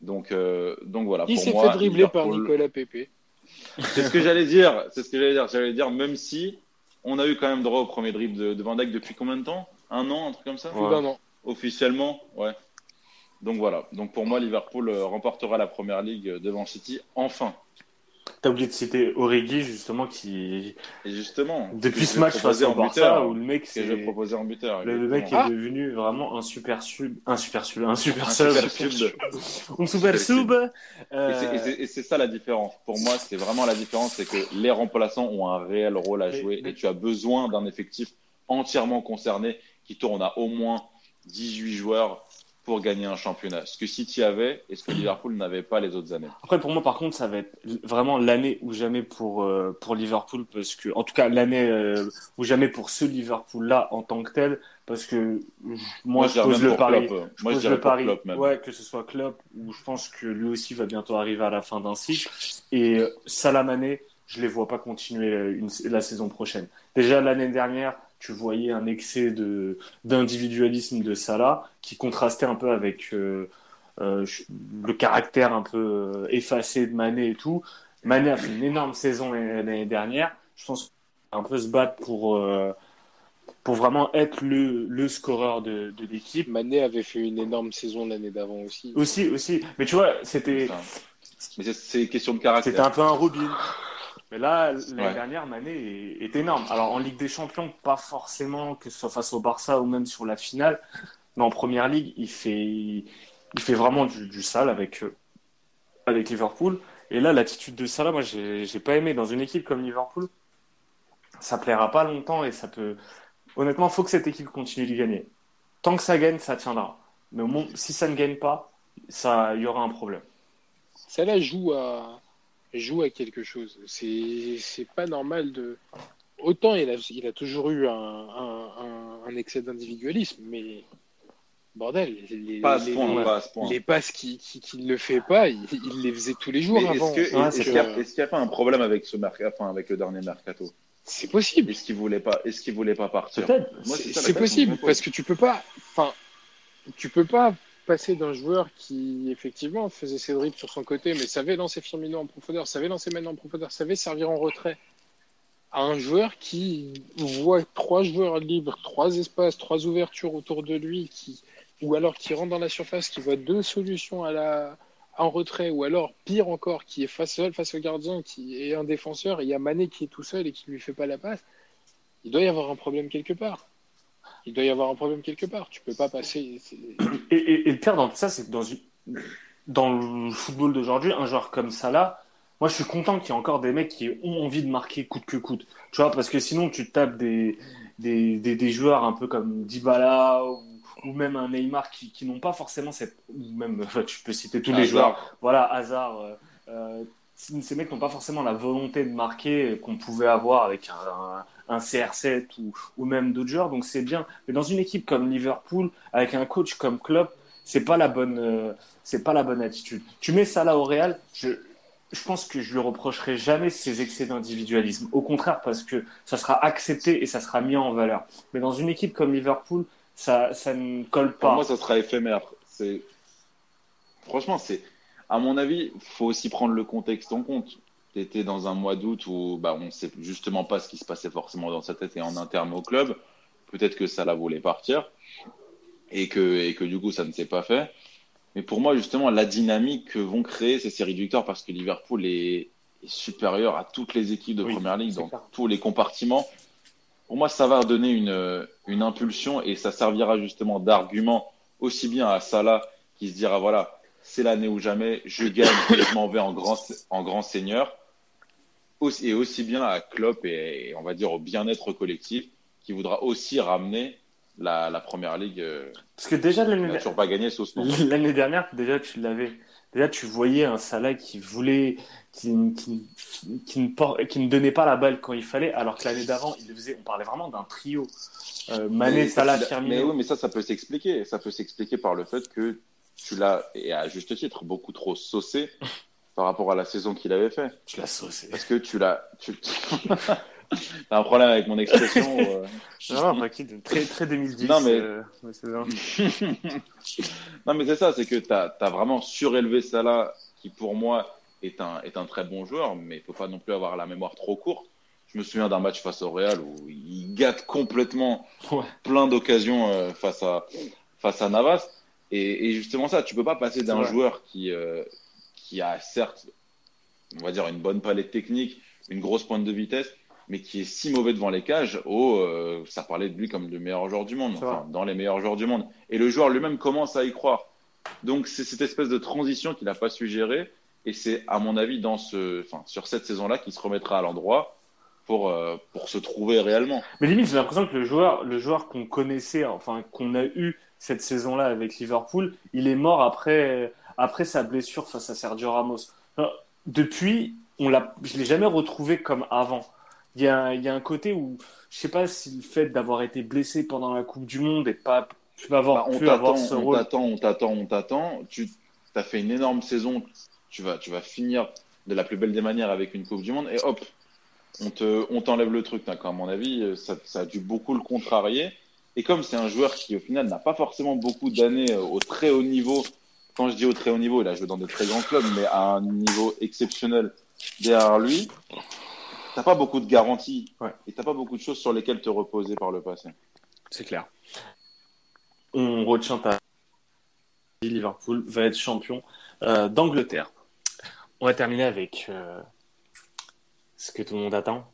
Donc, euh, donc voilà. Il s'est fait dribbler par Liverpool- Nicolas Pepe. c'est ce que j'allais dire. C'est ce que j'allais dire. J'allais dire, même si on a eu quand même droit au premier dribble de, de Van Dijk depuis combien de temps? Un an, un truc comme ça? Plus d'un an. Officiellement, ouais. Donc voilà. Donc pour moi, Liverpool remportera la première ligue devant City enfin. T'as oublié de citer Origi, justement, qui, Et justement, depuis ce match face au en Barça, buteur, où le mec, que c'est, je proposais en buteur. le, le mec est devenu vraiment un super sub, un super sub, un super Un sub, super sub. un super sub. Et c'est- ça la différence. Pour moi, c'est vraiment la différence, c'est que les remplaçants ont un réel rôle à Mais- jouer mais- et tu as besoin d'un effectif entièrement concerné qui tourne à au moins 18 joueurs pour gagner un championnat. Ce que City avait et ce que Liverpool n'avait pas les autres années. Après, pour moi, par contre, ça va être vraiment l'année ou jamais pour, euh, pour Liverpool, parce que, en tout cas, l'année euh, ou jamais pour ce Liverpool-là en tant que tel, parce que moi, je pose le pari. Klopp, euh, Je Moi, pose le pari, Klopp même. ouais, que ce soit Klopp, ou je pense que lui aussi va bientôt arriver à la fin d'un cycle. Et euh, Salah Mané, je les vois pas continuer euh, une, la saison prochaine. Déjà l'année dernière, tu voyais un excès de d'individualisme de Salah qui contrastait un peu avec euh, euh, le caractère un peu euh, effacé de Mané et tout. Mané a fait une énorme saison l'année dernière. Je pense un peu se battre pour euh, pour vraiment être le, le scoreur de, de l'équipe. Mané avait fait une énorme saison l'année d'avant aussi. Aussi, aussi. Mais tu vois, c'était. Mais c'est question de caractère. c'était un peu un Robin. Mais là, l'année Ouais. dernière, Mané est, est énorme. Alors en Ligue des Champions, pas forcément que ce soit face au Barça ou même sur la finale, mais en Première Ligue, il fait, il fait vraiment du, du sale avec, euh, avec Liverpool. Et là, l'attitude de Salah, moi, j'ai j'ai pas aimé. Dans une équipe comme Liverpool, ça plaira pas longtemps et ça peut. Honnêtement, faut que cette équipe continue de gagner. Tant que ça gagne, ça tiendra. Mais au moins, si ça ne gagne pas, ça, il y aura un problème. Salah joue à, joue à quelque chose. C'est, pas normal de. Autant il a, il a toujours eu un, un, un- un excès d'individualisme, mais bordel, les, Pas les- point, les- pas les passes qu'il qui, qui ne le fait pas, il, il les faisait tous les jours Mais avant. est-ce qu'il y a- pas un problème avec ce merc- enfin, avec le dernier mercato? C'est possible. Est-ce qu'il voulait pas, est-ce qu'il voulait pas partir? C'est possible parce que tu peux pas. Enfin, tu peux pas passer d'un joueur qui effectivement faisait ses dribbles sur son côté, mais savait lancer Firmino en profondeur, savait lancer maintenant en profondeur, savait servir en retrait, à un joueur qui voit trois joueurs libres, trois espaces, trois ouvertures autour de lui, qui ou alors qui rentre dans la surface, qui voit deux solutions à la en retrait, ou alors pire encore, qui est face seul face au gardien, qui est un défenseur, et il y a Mané qui est tout seul et qui lui fait pas la passe. Il doit y avoir un problème quelque part. Il doit y avoir un problème quelque part. Tu peux pas passer. Et, et- et le pire dans tout ça, c'est que dans, le football d'aujourd'hui, un joueur comme Salah, moi je suis content qu'il y ait encore des mecs qui ont envie de marquer coûte que coûte. Tu vois, parce que sinon tu tapes des, des, des, des joueurs un peu comme Dybala ou, ou même un Neymar qui, qui n'ont pas forcément cette. Ou même, tu peux citer tous les joueurs. Voilà, Hazard. euh, euh, ces mecs n'ont pas forcément la volonté de marquer qu'on pouvait avoir avec un, un CR7 ou, ou même d'autres joueurs, donc c'est bien. Mais dans une équipe comme Liverpool, avec un coach comme Klopp, c'est pas la bonne, euh, c'est pas la bonne attitude. Tu mets ça là au Real, je, je pense que je lui reprocherai jamais ses excès d'individualisme. Au contraire, parce que ça sera accepté et ça sera mis en valeur. Mais dans une équipe comme Liverpool, ça, ça ne colle Pour pas. moi, ça sera éphémère. C'est franchement, c'est à mon avis, faut aussi prendre le contexte en compte. Tu étais dans un mois d'août où bah, on ne sait justement pas ce qui se passait forcément dans sa tête et en interne au club. Peut-être que ça la voulait partir et que, et que du coup, ça ne s'est pas fait. Mais pour moi, justement, la dynamique que vont créer ces séries de victoires, parce que Liverpool est, est supérieur à toutes les équipes de Oui, Première Ligue dans clair. tous les compartiments. Pour moi, ça va donner une, une impulsion et ça servira justement d'argument aussi bien à Salah qui se dira voilà, c'est l'année ou jamais, je gagne et je m'en vais en grand, en grand seigneur. Aussi- Et aussi bien à Klopp et, et on va dire au bien-être collectif qui voudra aussi ramener la, la première ligue. euh, Parce que déjà l'année toujours pas gagné. L'année dernière, déjà, tu l'avais. Déjà, tu voyais un Salah qui voulait, qui, qui, qui ne, por- qui ne donnait pas la balle quand il fallait, alors que l'année d'avant, il le faisait. On parlait vraiment d'un trio. Euh, Mané, Salah, l'as- Mais Firmino. oui, mais ça, ça peut s'expliquer. Ça peut s'expliquer par le fait que tu l'as, et à juste titre, beaucoup trop saucé par rapport à la saison qu'il avait fait. Tu l'as saucé. Parce que tu l'as. Tu... T'as un problème avec mon expression. euh. Non, non, très, très 2010. Non, mais- euh, non, mais c'est ça, c'est que tu as, vraiment surélevé Salah, qui pour moi est un, est un très bon joueur, mais il faut pas non plus avoir la mémoire trop courte. Je me souviens d'un match face au Real où il gâte complètement Ouais. plein d'occasions euh, face, à, face à Navas. Et, et justement, ça, tu peux pas passer d'un joueur qui, euh, qui a certes, on va dire, une bonne palette technique, une grosse pointe de vitesse, mais qui est si mauvais devant les cages, euh, ça parlait de lui comme le meilleur joueur du monde, enfin, dans les meilleurs joueurs du monde. Et le joueur lui-même commence à y croire. Donc, c'est cette espèce de transition qu'il n'a pas su gérer. Et c'est, à mon avis, dans ce, enfin, sur cette saison-là, qu'il se remettra à l'endroit pour, euh, pour se trouver réellement. Mais limite, j'ai l'impression que le joueur, le joueur qu'on connaissait, enfin, qu'on a eu cette saison-là avec Liverpool, il est mort après, après sa blessure face à Sergio Ramos. Depuis, on l'a, je l'ai jamais retrouvé comme avant. Il y a, il y a un côté où, je sais pas si le fait d'avoir été blessé pendant la Coupe du Monde et pas pu avoir, Bah, on pu avoir ce on rôle. t'attend, on t'attend, on t'attend. Tu as fait une énorme saison. Tu vas, tu vas finir de la plus belle des manières avec une Coupe du Monde et hop, on te, on t'enlève le truc. d'accord. À mon avis, ça, ça a dû beaucoup le contrarier. Et comme c'est un joueur qui, au final, n'a pas forcément beaucoup d'années euh, au très haut niveau, quand je dis au très haut niveau, il a joué dans de très grands clubs, mais à un niveau exceptionnel derrière lui, t'as pas beaucoup de garanties Ouais. et t'as pas beaucoup de choses sur lesquelles te reposer par le passé. C'est clair. On retient ta Liverpool va être champion euh, d'Angleterre. On va terminer avec euh, ce que tout le monde attend.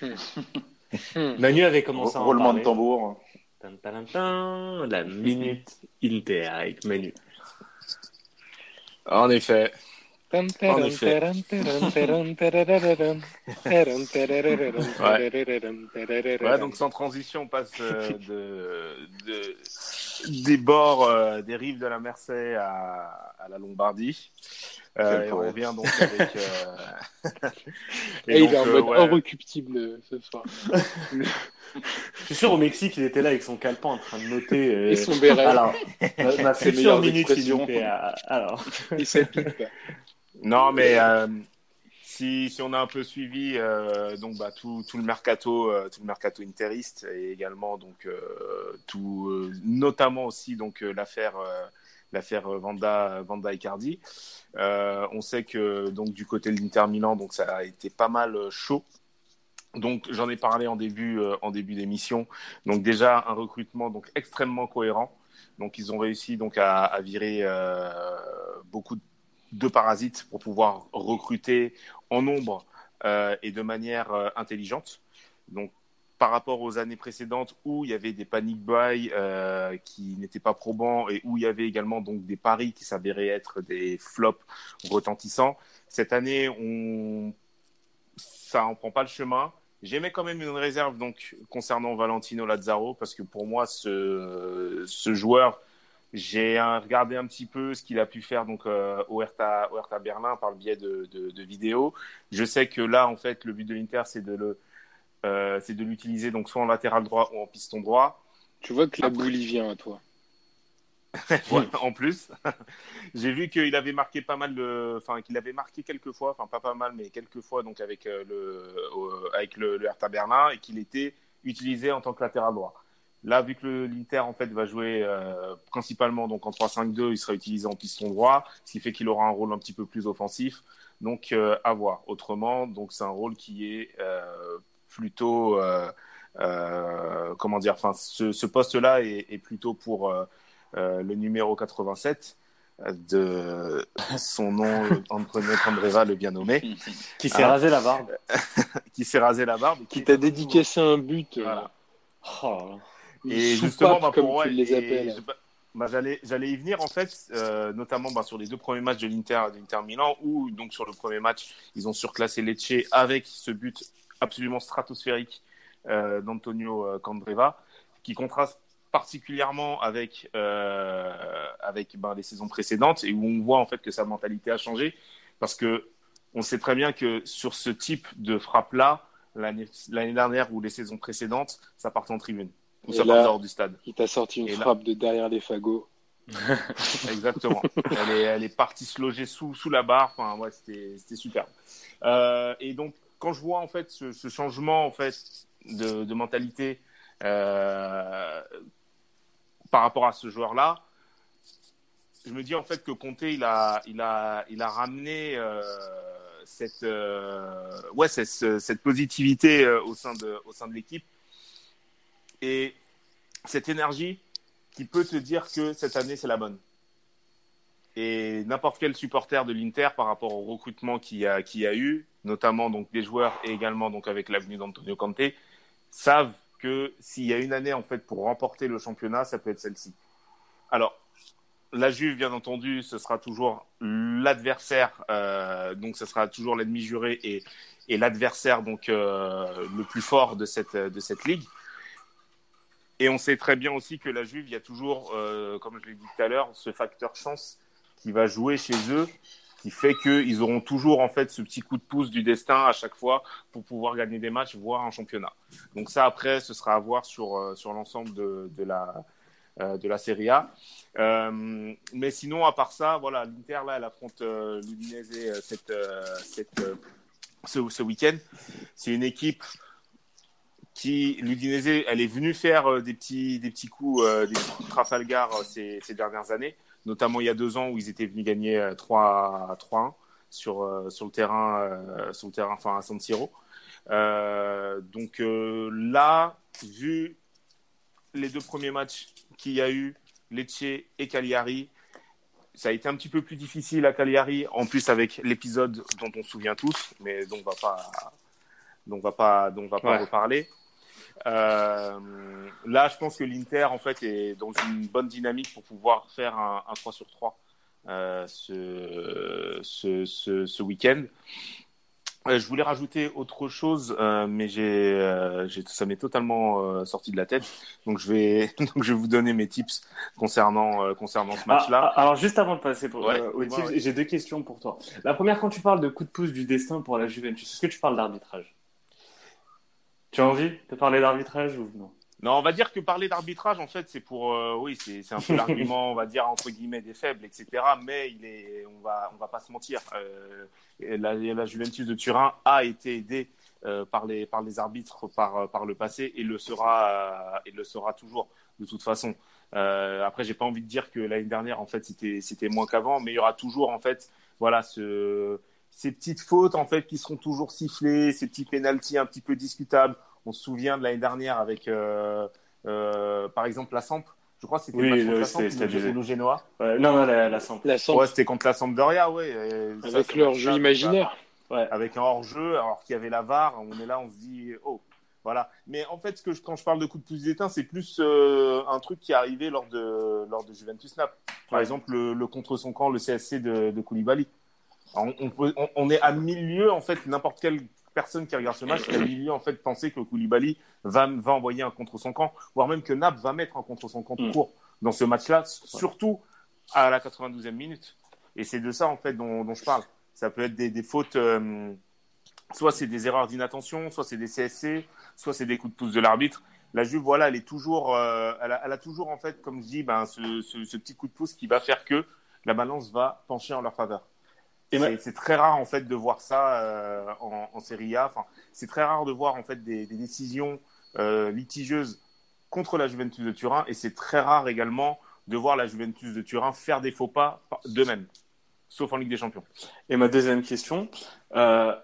Manu avait commencé à en Roulement parler. de tambour. Tan, tan, tan, la minute Inter avec Manu. En effet. En effet. Ouais, donc sans transition, on passe euh, de, de- des bords, euh, des rives de la Mersey à, à la Lombardie. Euh, et on revient donc avec. euh, Et il est en donc, euh, mode ouais. inrecuptible ce soir. Je suis sûr au Mexique, il était là avec son calepin en train de noter. euh, Et son béret. Alors, ma, future minute. Alors, pas. Non, mais euh, si, on a un peu suivi euh, donc bah, tout, le mercato, euh, tout le mercato interiste et également donc euh, tout, notamment aussi donc l'affaire l'affaire Vanda Vanda Icardi. On sait que donc du côté de l'Inter Milan donc ça a été pas mal chaud. Donc j'en ai parlé en début en début d'émission. Donc déjà un recrutement donc extrêmement cohérent. Donc ils ont réussi donc à, à virer beaucoup de de parasites pour pouvoir recruter en nombre euh, et de manière euh, intelligente. Donc, par rapport aux années précédentes où il y avait des panic buy euh, qui n'étaient pas probants et où il y avait également donc des paris qui s'avéraient être des flops retentissants, cette année, on ça en prend pas le chemin. J'aimais quand même une réserve donc concernant Valentino Lazzaro parce que pour moi ce joueur j'ai regardé un petit peu ce qu'il a pu faire donc euh, au Hertha, au Hertha Berlin par le biais de, de, de vidéos. Je sais que là, en fait, le but de l'Inter, c'est de le, euh, c'est de l'utiliser donc soit en latéral droit ou en piston droit. Tu vois que la Après- vient à toi. Ouais, en plus, j'ai vu qu'il avait marqué pas mal de, enfin qu'il avait marqué quelques fois, enfin pas pas mal, mais quelques fois donc avec euh, le, euh, avec le, le Hertha Berlin et qu'il était utilisé en tant que latéral droit. Là, vu que le- l'Inter en fait va jouer euh, principalement donc en 3-5-2, il sera utilisé en piston droit, ce qui fait qu'il aura un rôle un petit peu plus offensif. Donc euh, à voir. Autrement, donc c'est un rôle qui est euh, plutôt euh, euh, comment dire, enfin ce, ce poste-là est, est plutôt pour euh, euh, le numéro 87 euh, de son nom Antonio Candreva le bien nommé, qui s'est Ah. rasé la barbe. qui s'est rasé la barbe, Qui t'a dédicacé un but. Voilà. Oh, Et justement, bah, comme pour moi, les appelles. je- bah, j'allais, j'allais y venir en fait, euh, notamment bah, sur les deux premiers matchs de l'Inter, de l'Inter Milan, où donc sur le premier match, ils ont surclassé Lecce avec ce but absolument stratosphérique euh, d'Antonio euh, Candreva, qui contraste particulièrement avec euh, avec ben, les saisons précédentes et où on voit en fait que sa mentalité a changé, parce que on sait très bien que sur ce type de frappe là, l'année, l'année dernière ou les saisons précédentes, ça partait en tribune ou Et ça là- partait hors du stade. Il t'a sorti une Et là- frappe de derrière les fagots. Exactement. elle, est, elle est partie se loger sous, sous la barre. Enfin, ouais, c'était, c'était super. Euh, et donc, quand je vois en fait ce, ce changement en fait de, de mentalité euh, par rapport à ce joueur-là, je me dis en fait que Conte il a, il a, il a ramené euh, cette, ouais, cette, cette positivité au sein de, au sein de l'équipe et cette énergie qui peut te dire que cette année c'est la bonne. Et n'importe quel supporter de l'Inter par rapport au recrutement qu'il y a, eu, notamment donc des joueurs et également avec l'avenue d'Antonio Conte, savent que s'il y a une année en fait pour remporter le championnat, ça peut être celle-ci. Alors la Juve, bien entendu, ce sera toujours l'adversaire, euh, donc ce sera toujours l'ennemi juré et, l'adversaire donc euh, le plus fort de cette ligue. Et on sait très bien aussi que la Juve, il y a toujours, euh, comme je l'ai dit tout à l'heure, ce facteur chance qui va jouer chez eux, qui fait qu'ils auront toujours en fait ce petit coup de pouce du destin à chaque fois pour pouvoir gagner des matchs, voire un championnat. Donc ça, après, ce sera à voir sur, euh, sur l'ensemble de, de, la, euh, de la Serie A. Mais sinon, à part ça, voilà, l'Inter, là, elle affronte l'Udinese cette, cette, ce, ce week-end. C'est une équipe qui, l'Udinese, elle est venue faire euh, des petits, des petits coups, euh, des petits coups de Trafalgar euh, ces, ces dernières années, notamment il y a deux ans où ils étaient venus gagner euh, 3 3-1 sur, euh, sur le terrain, sur le terrain, enfin à San Siro. Donc là, vu les deux premiers matchs qu'il y a eu, Lecce et Cagliari, ça a été un petit peu plus difficile à Cagliari, en plus avec l'épisode dont on se souvient tous, mais dont on va pas donc on va pas, donc on va pas Ouais. reparler. Euh, là, je pense que l'Inter en fait est dans une bonne dynamique pour pouvoir faire un, un 3 sur 3 euh, ce, ce, ce, ce week-end. Euh, je voulais rajouter autre chose, euh, mais j'ai, euh, ça m'est totalement sorti de la tête. Donc je vais, donc je vais vous donner mes tips concernant concernant ce match-là. Ah, ah, alors, juste avant de passer pour, Ouais, au dis-moi, tips, ouais. j'ai deux questions pour toi. La première, quand tu parles de coup de pouce du destin pour la Juventus, est-ce que tu parles d'arbitrage? Tu as envie de parler d'arbitrage ou non? Non, on va dire que parler d'arbitrage, en fait, c'est pour, euh, oui, c'est un peu l'argument, on va dire entre guillemets des faibles, etc. Mais on va, on va pas se mentir. Euh, la, Juventus de Turin a été aidée euh, par les, par les arbitres par, par le passé et le sera, et le sera toujours de toute façon. Après, j'ai pas envie de dire que l'année dernière, en fait, c'était moins qu'avant, mais il y aura toujours, en fait, voilà, ce, ces petites fautes, en fait, qui seront toujours sifflées, ces petits pénalties un petit peu discutables. On se souvient de l'année dernière avec, euh, euh, par exemple, la Samp. Je crois que c'était Oui, le match contre Samp. Ouais, Non, non, la, la simple. La Samp, Ouais, c'était contre la Sampdoria, ouais. et ça, avec ce leur jeu imaginaire. Ouais. avec un hors-jeu, alors qu'il y avait la VAR, on est là, on se dit, oh, voilà. Mais en fait, ce que je, quand je parle de coup de pouce d'éteint, c'est plus euh, un truc qui est arrivé lors de, lors de Juventus Naples. Par Ouais. exemple, le, le contre son camp, le CSC de, de Koulibaly. On, on peut, on, on est à mille lieues, en fait, n'importe quelle personne qui regarde ce match est à mille lieues, en fait, penser que Koulibaly va, va envoyer un contre son camp, voire même que Naples va mettre un contre son camp tout Mm. court dans ce match-là, surtout à la 92e minute. Et c'est de ça, en fait, dont, dont je parle. Ça peut être des, des fautes, euh, soit c'est des erreurs d'inattention, soit c'est des CSC, soit c'est des coups de pouce de l'arbitre. La Juve, voilà, elle est toujours, euh, elle, a, elle a toujours, en fait, comme je dis, ben, ce, ce, ce petit coup de pouce qui va faire que la balance va pencher en leur faveur. C'est très rare, en fait, de voir ça euh, en, en Serie A. Enfin, c'est très rare de voir, en fait, des, des décisions euh, litigieuses contre la Juventus de Turin. Et c'est très rare également de voir la Juventus de Turin faire des faux pas d'eux-mêmes, sauf en Ligue des Champions. Et ma deuxième question, euh,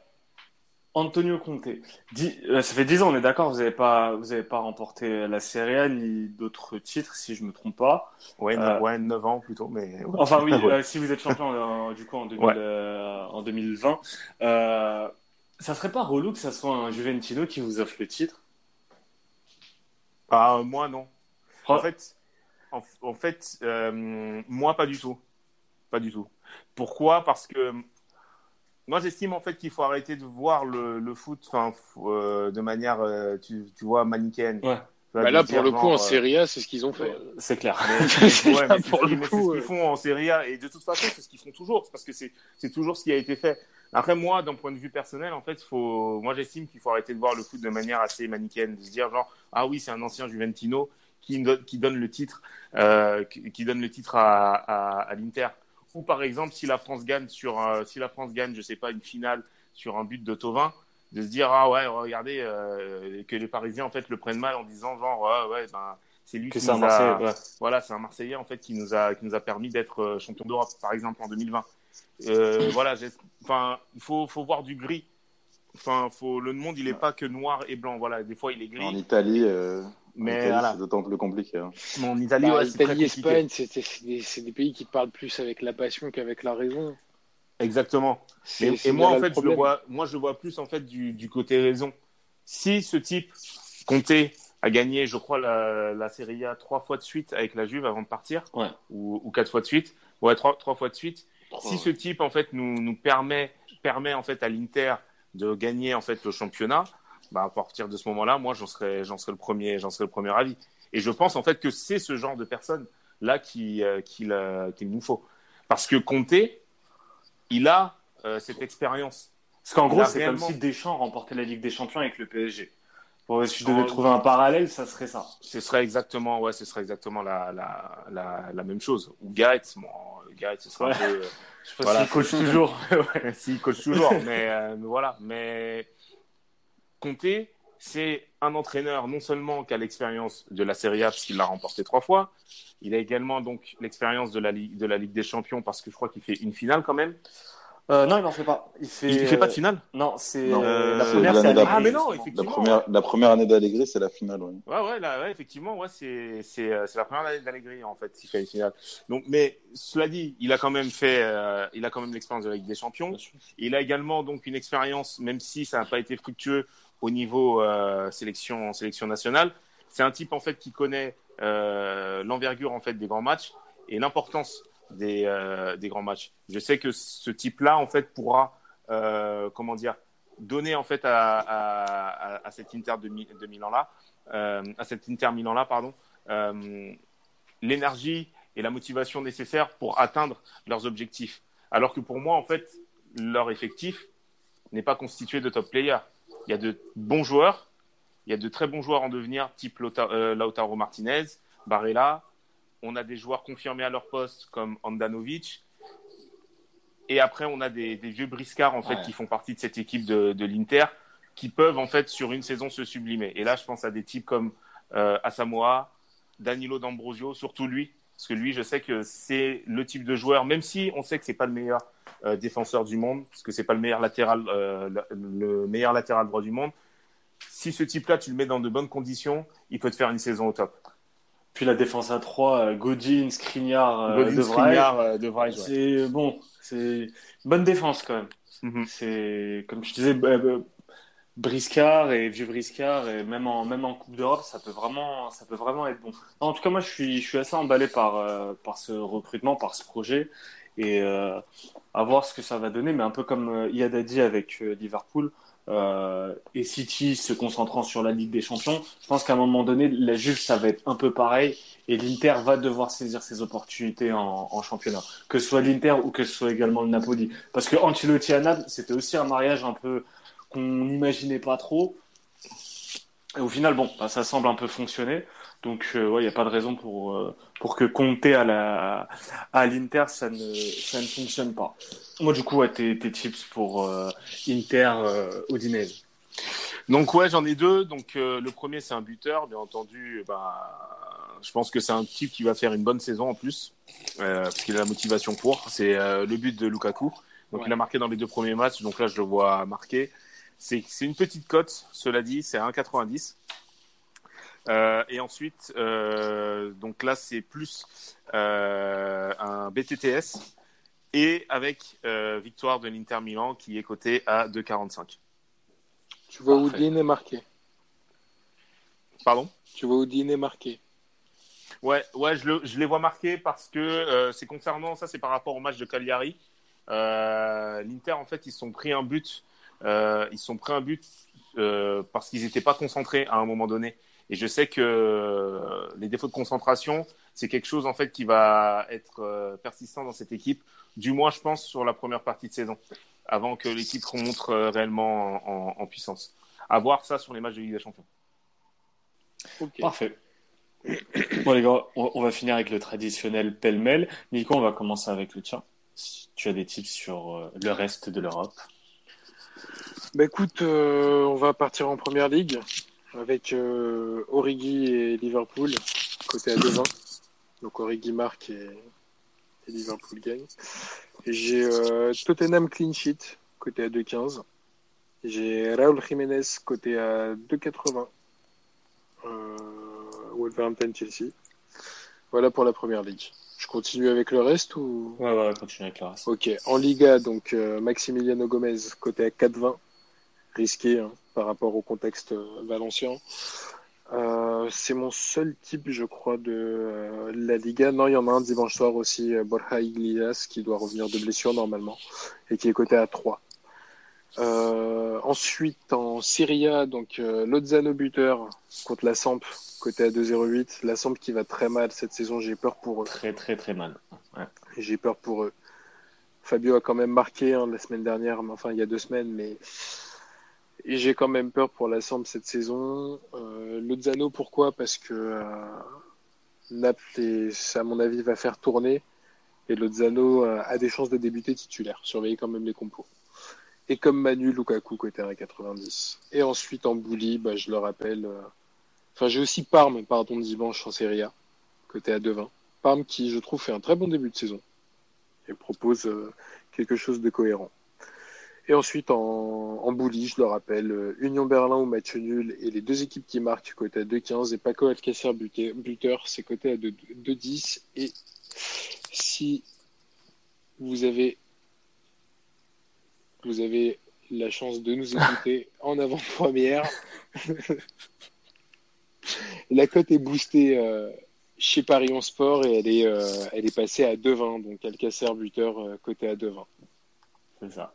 Antonio Conte. Dix- euh, ça fait 10 ans, on est d'accord, vous n'avez pas, vous avez pas remporté la Serie A ni d'autres titres, si je me trompe pas. Ouais, Euh, neuf- ouais 9 ans plutôt, mais. ouais. Enfin oui, Ouais. euh, si vous êtes champion euh, du coup en, 2000, Ouais. euh, en 2020, euh, ça serait pas relou que ça soit un Juventino qui vous offre le titre? Ah, moi, non. Oh. En fait, en, en fait moi, pas du tout. Pas du tout. Pourquoi? Parce que moi, j'estime en fait qu'il faut arrêter de voir le, le foot euh, de manière, euh, tu, tu vois, manichéenne. Ouais. Bah là, pour le coup, genre, en euh, Serie A, c'est ce qu'ils ont fait. C'est clair. C'est ouais, ce le qu'ils- mais c'est coup, ce euh. qu'ils font en Serie A et de toute façon c'est ce qu'ils font toujours c'est parce que c'est c'est toujours ce qui a été fait. Après moi d'un point de vue personnel en fait faut moi j'estime qu'il faut arrêter de voir le foot de manière assez manichéenne de se dire genre ah oui c'est un ancien Juventino qui donne qui donne le titre euh, qui qui donne le titre à à, à l'Inter ou par exemple si la France gagne sur euh, si la France gagne je sais pas une finale sur un but de Tovin de se dire ah ouais regardez euh, que les Parisiens en fait le prennent mal en disant genre ouais, ouais ben c'est lui Que qui un nous a- Marseillais. ouais. voilà, c'est un Marseillais en fait qui nous a qui nous a permis d'être euh, champion d'Europe, par exemple en 2020. Euh, voilà, j'ai- enfin, il faut faut voir du gris. Enfin, faut le monde, il est pas que noir et blanc. Voilà, des fois il est En gris, Italie, euh, en mais voilà. c'est d'autant plus compliqué. hein. En Italie, Bah, ouais, Italie. Espagne, c'est c'est des, c'est des pays qui parlent plus avec la passion qu'avec la raison. Exactement. C'est- Et, c'est et moi, en le fait, je le vois, moi, je le vois plus en fait du, du côté raison. Si ce type comptait a gagné, je crois, la, la Serie A trois fois de suite avec la Juve avant de partir, Ouais. ou, ou quatre fois de suite, ouais, trois, trois fois de suite. Si ce type en fait nous, nous permet permet en fait à l'Inter de gagner en fait le championnat, bah à partir de ce moment-là, moi j'en serais j'en serais le premier j'en serais le premier avis. Et je pense en fait que c'est ce genre de personne là qui euh, qu'il euh, nous faut parce que Conte il a euh, cette expérience. Parce qu'en gros, c'est réellement- comme si Deschamps remportait la Ligue des Champions avec le PSG. Bon, si je devais trouver un parallèle, ça serait ça. Ce serait exactement ouais, ce serait exactement la la, la, la même chose. Ou Gareth, bon, Gareth ce serait Ouais. un peu euh, Je sais pas Voilà. s'il coach toujours. S'il coach toujours, mais, euh, mais voilà. Mais Conte, c'est un entraîneur non seulement qui a l'expérience de la Serie A parce qu'il l'a remporté trois fois, il a également donc l'expérience de la Ligue de la Ligue des Champions parce que je crois qu'il fait une finale quand même. Euh, non, il n'en fait pas. Il fait, Il, fait pas de finale? Non, c'est Non, euh, la première, c'est. Ah mais non. La effectivement. première, la première année d'Allegri, c'est la finale. ouais. Ouais, ouais, là, ouais, effectivement, ouais, c'est euh, c'est la première année d'Allegri en fait, s'il fait une finale. Donc, mais cela dit, il a quand même fait, euh, il a quand même l'expérience de la Ligue des Champions. Il a également donc une expérience, même si ça n'a pas été fructueux au niveau euh, sélection, sélection nationale. C'est un type en fait qui connaît euh, l'envergure en fait des grands matchs et l'importance des, euh, des grands matchs. Je sais que ce type-là en fait pourra comment dire donner en fait à, à, à cet Inter de, de Milan là, euh, à cet Inter là pardon, l'énergie et la motivation nécessaires pour atteindre leurs objectifs. Alors que pour moi en fait leur effectif n'est pas constitué de top players. Il y a de bons joueurs, il y a de très bons joueurs en devenir, type euh, Lautaro Martinez, Barella. On a des joueurs confirmés à leur poste comme Andanovic. Et après, on a des, des vieux briscards en fait Ouais. qui font partie de cette équipe de, de l'Inter, qui peuvent en fait sur une saison se sublimer. Et là, je pense à des types comme euh, Asamoah, Danilo D'Ambrosio, surtout lui, parce que lui, je sais que c'est le type de joueur, même si on sait que c'est pas le meilleur euh, défenseur du monde, parce que c'est pas le meilleur latéral, euh, le, le meilleur latéral droit du monde. Si ce type-là, tu le mets dans de bonnes conditions, il peut te faire une saison au top. Puis la défense à 3, Godin, Skriniar, euh, Godin, De Vrij. Skriniar, euh, De Vrij, ouais. C'est bon, c'est bonne défense quand même. Mhm. C'est comme je disais, Briscard et vieux Briscard et même en même en Coupe d'Europe, ça peut vraiment ça peut vraiment être bon. En tout cas, moi je suis je suis assez emballé par euh, par ce recrutement, par ce projet et euh, à voir ce que ça va donner. Mais un peu comme euh, avec euh, Liverpool et City se concentrant sur la Ligue des Champions, je pense qu'à un moment donné, la Juve ça va être un peu pareil et l'Inter va devoir saisir ses opportunités en, championnat, que ce soit l'Inter ou que ce soit également le Napoli. Parce que Ancelotti c'était aussi un mariage un peu qu'on n'imaginait pas trop. Et au final, bon, bah, ça semble un peu fonctionner. Donc, euh, ouais, il n'y a pas de raison pour, euh, pour que compter à la à l'Inter, ça ne, ça ne fonctionne pas. Moi, du coup, ouais, tes, tes tips pour euh, Inter euh, Udinese. Donc ouais, j'en ai deux. Donc euh, le premier c'est un buteur, bien entendu. Bah, je pense que c'est un type qui va faire une bonne saison en plus, euh, parce qu'il a la motivation pour. C'est euh, le but de Lukaku. Donc Ouais. il a marqué dans les deux premiers matchs. Donc là je le vois marquer. C'est c'est une petite cote, cela dit, c'est à 1,90. Euh, et ensuite, euh, donc là c'est plus euh, un BTTS et avec euh, victoire de l'Inter Milan qui est coté à 2,45. Tu vois Parfait. Udine est marqué? Pardon? Tu vois Udine est marqué? Ouais, ouais, je, le, je les vois marqués parce que euh, c'est concernant ça, c'est par rapport au match de Cagliari. Euh, L'Inter, en fait, ils se sont pris un but, euh, ils sont pris un but euh, parce qu'ils n'étaient pas concentrés à un moment donné. Et je sais que euh, les défauts de concentration, c'est quelque chose en fait qui va être euh, persistant dans cette équipe, du moins, je pense, sur la première partie de saison, avant que l'équipe remonte euh, réellement en, en, en puissance. À voir ça sur les matchs de Ligue des Champions. Parfait. Bon, les gars, on, va finir avec le traditionnel pêle-mêle. Nico, on va commencer avec le tien. Si tu as des tips sur le reste de l'Europe. Bah écoute, euh, on va partir en première ligue avec euh, Origi et Liverpool, côté à 2-20. Donc Origi marque et, et Liverpool gagne. Et J'ai euh, Tottenham clean sheet, côté à 2-15. J'ai Raúl Jiménez, côté à 2-80. Euh, Wolverhampton Chelsea. Voilà pour la première ligue. Je continue avec le reste ou? Ouais, ouais, continue avec le reste. Ok, en Liga, donc euh, Maximiliano Gomez côté à 4,20, risqué hein, par rapport au contexte euh, valencien. Euh, c'est mon seul type, je crois, de euh, la Liga. Non, il y en a un dimanche soir aussi, Borja Iglesias, qui doit revenir de blessure normalement, et qui est coté à 3. Euh, ensuite, en Serie A, donc Lozano buteur contre la Samp, côté à 2,08. La Samp qui va très mal cette saison, j'ai peur pour eux. Très, très, très mal. J'ai peur pour eux. Fabio a quand même marqué hein, la semaine dernière, enfin il y a deux semaines, mais et j'ai quand même peur pour la Samp cette saison. Euh, Lozano, pourquoi? Parce que euh, Naples, à mon avis, va faire tourner et Lozano euh, a des chances de débuter titulaire. Surveillez quand même les compos. Et comme Manu, Lukaku côté à 90. Et ensuite en Bouli, bah, je le rappelle. euh, Enfin, j'ai aussi Parme, pardon, dimanche en Serie A, côté à 2,20. Parme qui, je trouve, fait un très bon début de saison et propose euh, quelque chose de cohérent. Et ensuite, en, en bully, je le rappelle, euh, Union Berlin au match nul et les deux équipes qui marquent côté à 2,15 et Paco Alcacer buteur, c'est côté à 2 2,10. Et si vous avez, vous avez la chance de nous écouter en avant-première. la cote est boostée euh, chez Paris 11 Sport et elle est, euh, elle est passée à 2,20. Donc Alcacer buteur euh, coté à 2,20. C'est ça.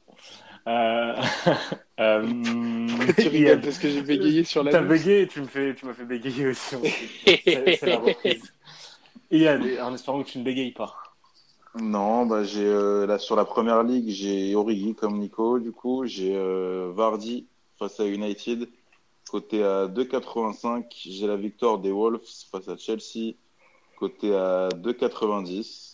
Euh... euh... tu rigoles parce que j'ai bégayé sur la T'as bégayé, tu me fais, tu m'as fait bégayer aussi. C'est c'est la reprise. Ian, en espérant que tu ne bégayes pas. Non, bah j'ai euh, là sur la première ligue, j'ai Origi comme Nico. Du coup, j'ai euh, Vardy face à United, côté à 2,85. J'ai la victoire des Wolves face à Chelsea, côté à 2,90.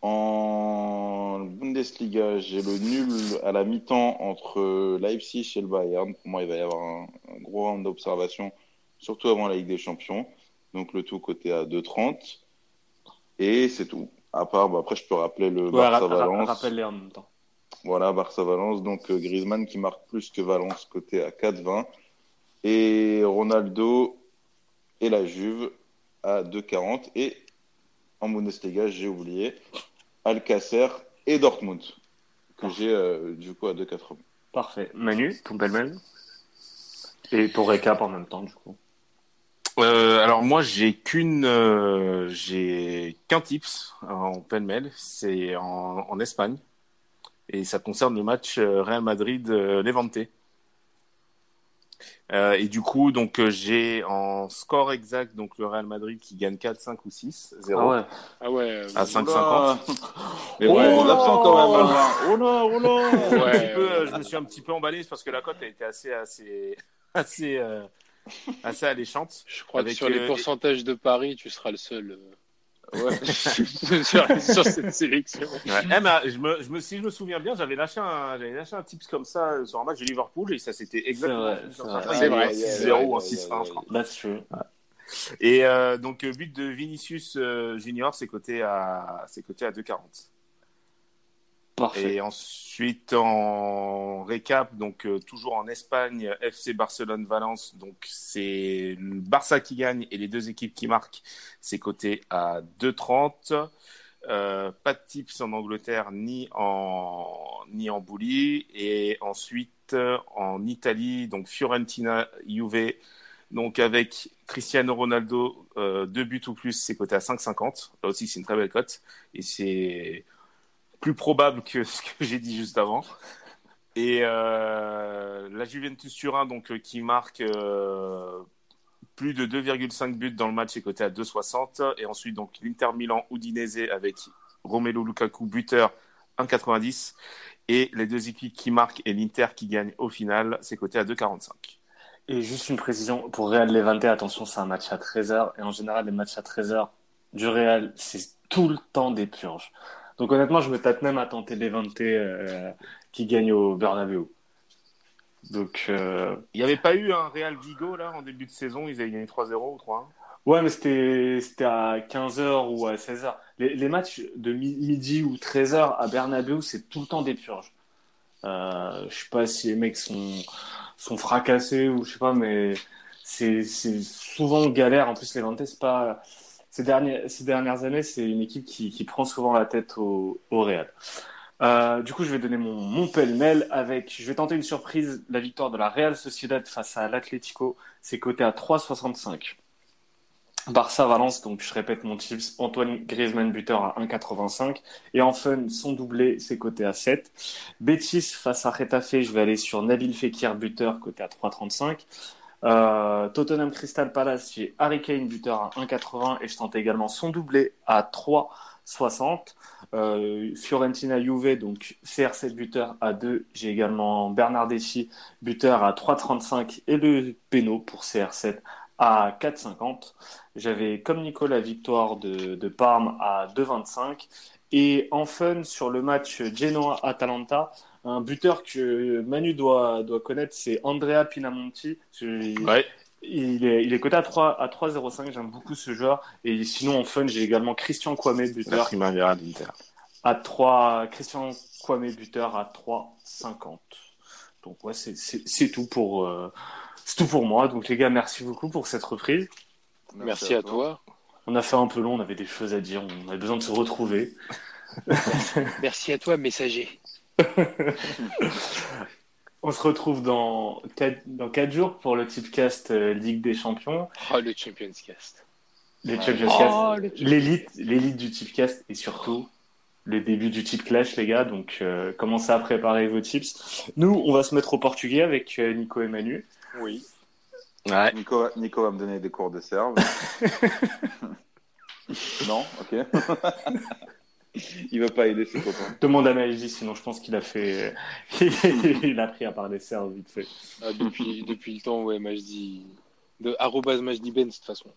En Bundesliga, j'ai le nul à la mi-temps entre Leipzig et le Bayern. Pour moi, il va y avoir un, un gros round d'observation, surtout avant la Ligue des Champions. Donc le tout côté à 2,30. Et c'est tout. À part, bah, après, je peux rappeler le Ouais, Barça-Valence. rappelle-les en même temps. Voilà, Barça-Valence. Donc, euh, Griezmann qui marque plus que Valence, côté à 4,20. Et Ronaldo et la Juve à 2,40. Et en Bundesliga, j'ai oublié Alcacer et Dortmund, que j'ai euh, du coup à 2,80. Parfait. Manu, ton pêle-mêle Et ton récap en même temps, du coup. Euh, alors moi j'ai qu'une euh, j'ai qu'un tips en pêle-mêle, c'est en, en Espagne et ça concerne le match euh, Real Madrid euh, Levante. Euh, et du coup donc euh, j'ai en score exact donc le Real Madrid qui gagne 4 5 ou 6 0 Ah ouais. Ah ouais. à euh, 5,50. Mais Oh ouais, là des absents quand même. Oh là, oh là. un Ouais, petit peu, euh, je me suis un petit peu emballé parce que la cote a été assez assez assez euh, assez alléchante. Je crois Avec, que sur les euh, pourcentages de Paris, tu seras le seul euh, Ouais. sur, sur cette sélection. Ouais. Eh ben, je me, je me, si je me souviens bien, j'avais lâché un, j'avais lâché un tips comme ça euh, sur un match de Liverpool et ça s'était exactement. c'est vrai. Il y C'est avait vrai, un c'est 6-0 vrai, ou un ouais, 6-1, ouais, je crois. That's true. Et euh, donc but de Vinicius euh, Junior, c'est coté à, c'est coté à 2,40. Et ensuite en récap, donc euh, toujours en Espagne, FC Barcelone Valence, donc c'est le Barça qui gagne et les deux équipes qui marquent, c'est coté à 2,30. Euh, pas de tips en Angleterre ni en ni en bully. Et ensuite euh, en Italie donc Fiorentina Juve donc avec Cristiano Ronaldo deux buts ou plus c'est coté à 5,50 là aussi c'est une très belle cote. Et c'est plus probable que ce que j'ai dit juste avant et euh, la Juventus Turin donc euh, qui marque euh, plus de 2,5 buts dans le match est coté à 2,60 et ensuite donc l'Inter Milan Udinese avec Romelu Lukaku buteur 1,90 et les deux équipes qui marquent et l'Inter qui gagne au final c'est coté à 2,45. Et juste une précision, pour Real Levante, attention, c'est un match à 13h. Et en général, les matchs à 13h du Real, c'est tout le temps des purges. Donc honnêtement, je me tâte même à tenter Levante euh, qui gagne au Bernabeu. Donc, euh, Il n'y avait pas eu un Real Vigo là en début de saison, ils avaient gagné 3-0 ou 3-1 ouais, mais c'était c'était à 15h ou à 16h. Les, les matchs de mi- midi ou 13h à Bernabeu, c'est tout le temps des purges. Euh, je sais pas si les mecs sont, sont fracassés ou je sais pas, mais c'est souvent galère. En plus, Levante, c'est pas ces dernières ces dernières années, c'est une équipe qui, prend souvent la tête au, Real. Euh, du coup, je vais donner mon, pêle-mêle avec, je vais tenter une surprise, la victoire de la Real Sociedad face à l'Atlético. C'est coté à 3,65. Barça-Valence, donc je répète mon tips, Antoine Griezmann buteur à 1,85. Et en fun, son doublé, c'est coté à 7. Betis face à Retafe, je vais aller sur Nabil Fekir buteur, coté à 3,35. Euh, Tottenham Crystal Palace, j'ai Harry Kane buteur à 1,80 et je tente également son doublé à 3,60. Euh, Fiorentina Juve, donc CR7 buteur à 2. J'ai également Bernardeschi buteur à 3,35 et le péno pour CR7 à 4,50. J'avais comme Nicolas victoire de, de Parme à 2,25. Et en fun sur le match Genoa-Atalanta, un buteur que Manu doit, doit connaître, c'est Andrea Pinamonti. Ouais. il est, il est coté à 3 à 3,05. J'aime beaucoup ce joueur. Et sinon, en fun, j'ai également Christian Kwame, La buteur Primavera d'Inter. à 3. Christian Kwame, buteur à 3,50. Donc, ouais, c'est- tout pour. euh, c'est tout pour moi. Donc, les gars, merci beaucoup pour cette reprise. Merci à toi. On a fait un peu long, on avait des choses à dire, on avait besoin de se retrouver. Merci à toi, messager. On se retrouve dans 4, dans quatre jours pour le Tipcast euh, Ligue des Champions. Oh, le Champions Cast. Oh, Cast, le Champions l'élite, l'élite du Tipcast et surtout le début du Tip Clash, les gars. Donc, euh, commencez à préparer vos tips. Nous, on va se mettre au portugais avec euh, Nico et Manu. Oui. Ouais. Nico, Nico va me donner des cours de serve. non, ok. Il veut pas aider ses copains. Demande à Majdi, sinon je pense qu'il a fait, il a pris à part des serves vite fait. Ah, depuis, depuis le temps, ouais, Majdi. De arrobase Majdi Benz, de toute façon.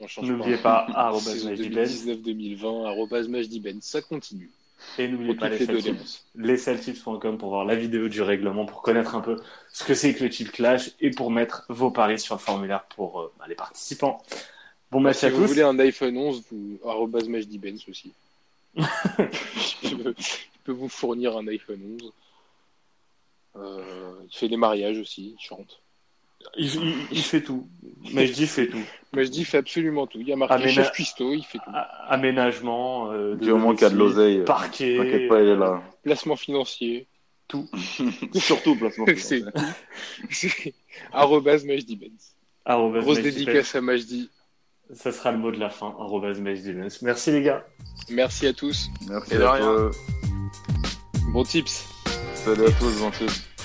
On change N'oubliez pas, arrobas Saison Majdi Benz. 2019-2020, arrobase Majdi Benz. Ça continue. Et n'oubliez pas les les Celtics. doléances. lesceltips.com pour voir la vidéo du règlement, pour connaître un peu ce que c'est que le Tip Clash et pour mettre vos paris sur le formulaire pour euh, bah, les participants. Bon match Si à vous tous. voulez un iPhone 11, vous, aussi. je, peux, je peux vous fournir un iPhone 11. Euh, il fait des mariages aussi, il chante. Il, il- il fait tout. Majdi fait tout. Majdi fait absolument tout. Il y a marqué Aména- chef cuistot, il fait tout. Aménagement, euh, Du moment qu'il y a de l'oseille, euh, parquet. t'inquiète pas, il est là. Placement financier. Surtout placement. C'est c'est arrobase Majdi Benz. arrobas Grosse Majdi dédicace à Majdi. Ça sera le mot de la fin. arrobas Majdi Benz. Merci les gars. Merci à tous. Merci Et à toi. Bon tips. Salut à tous, gentils.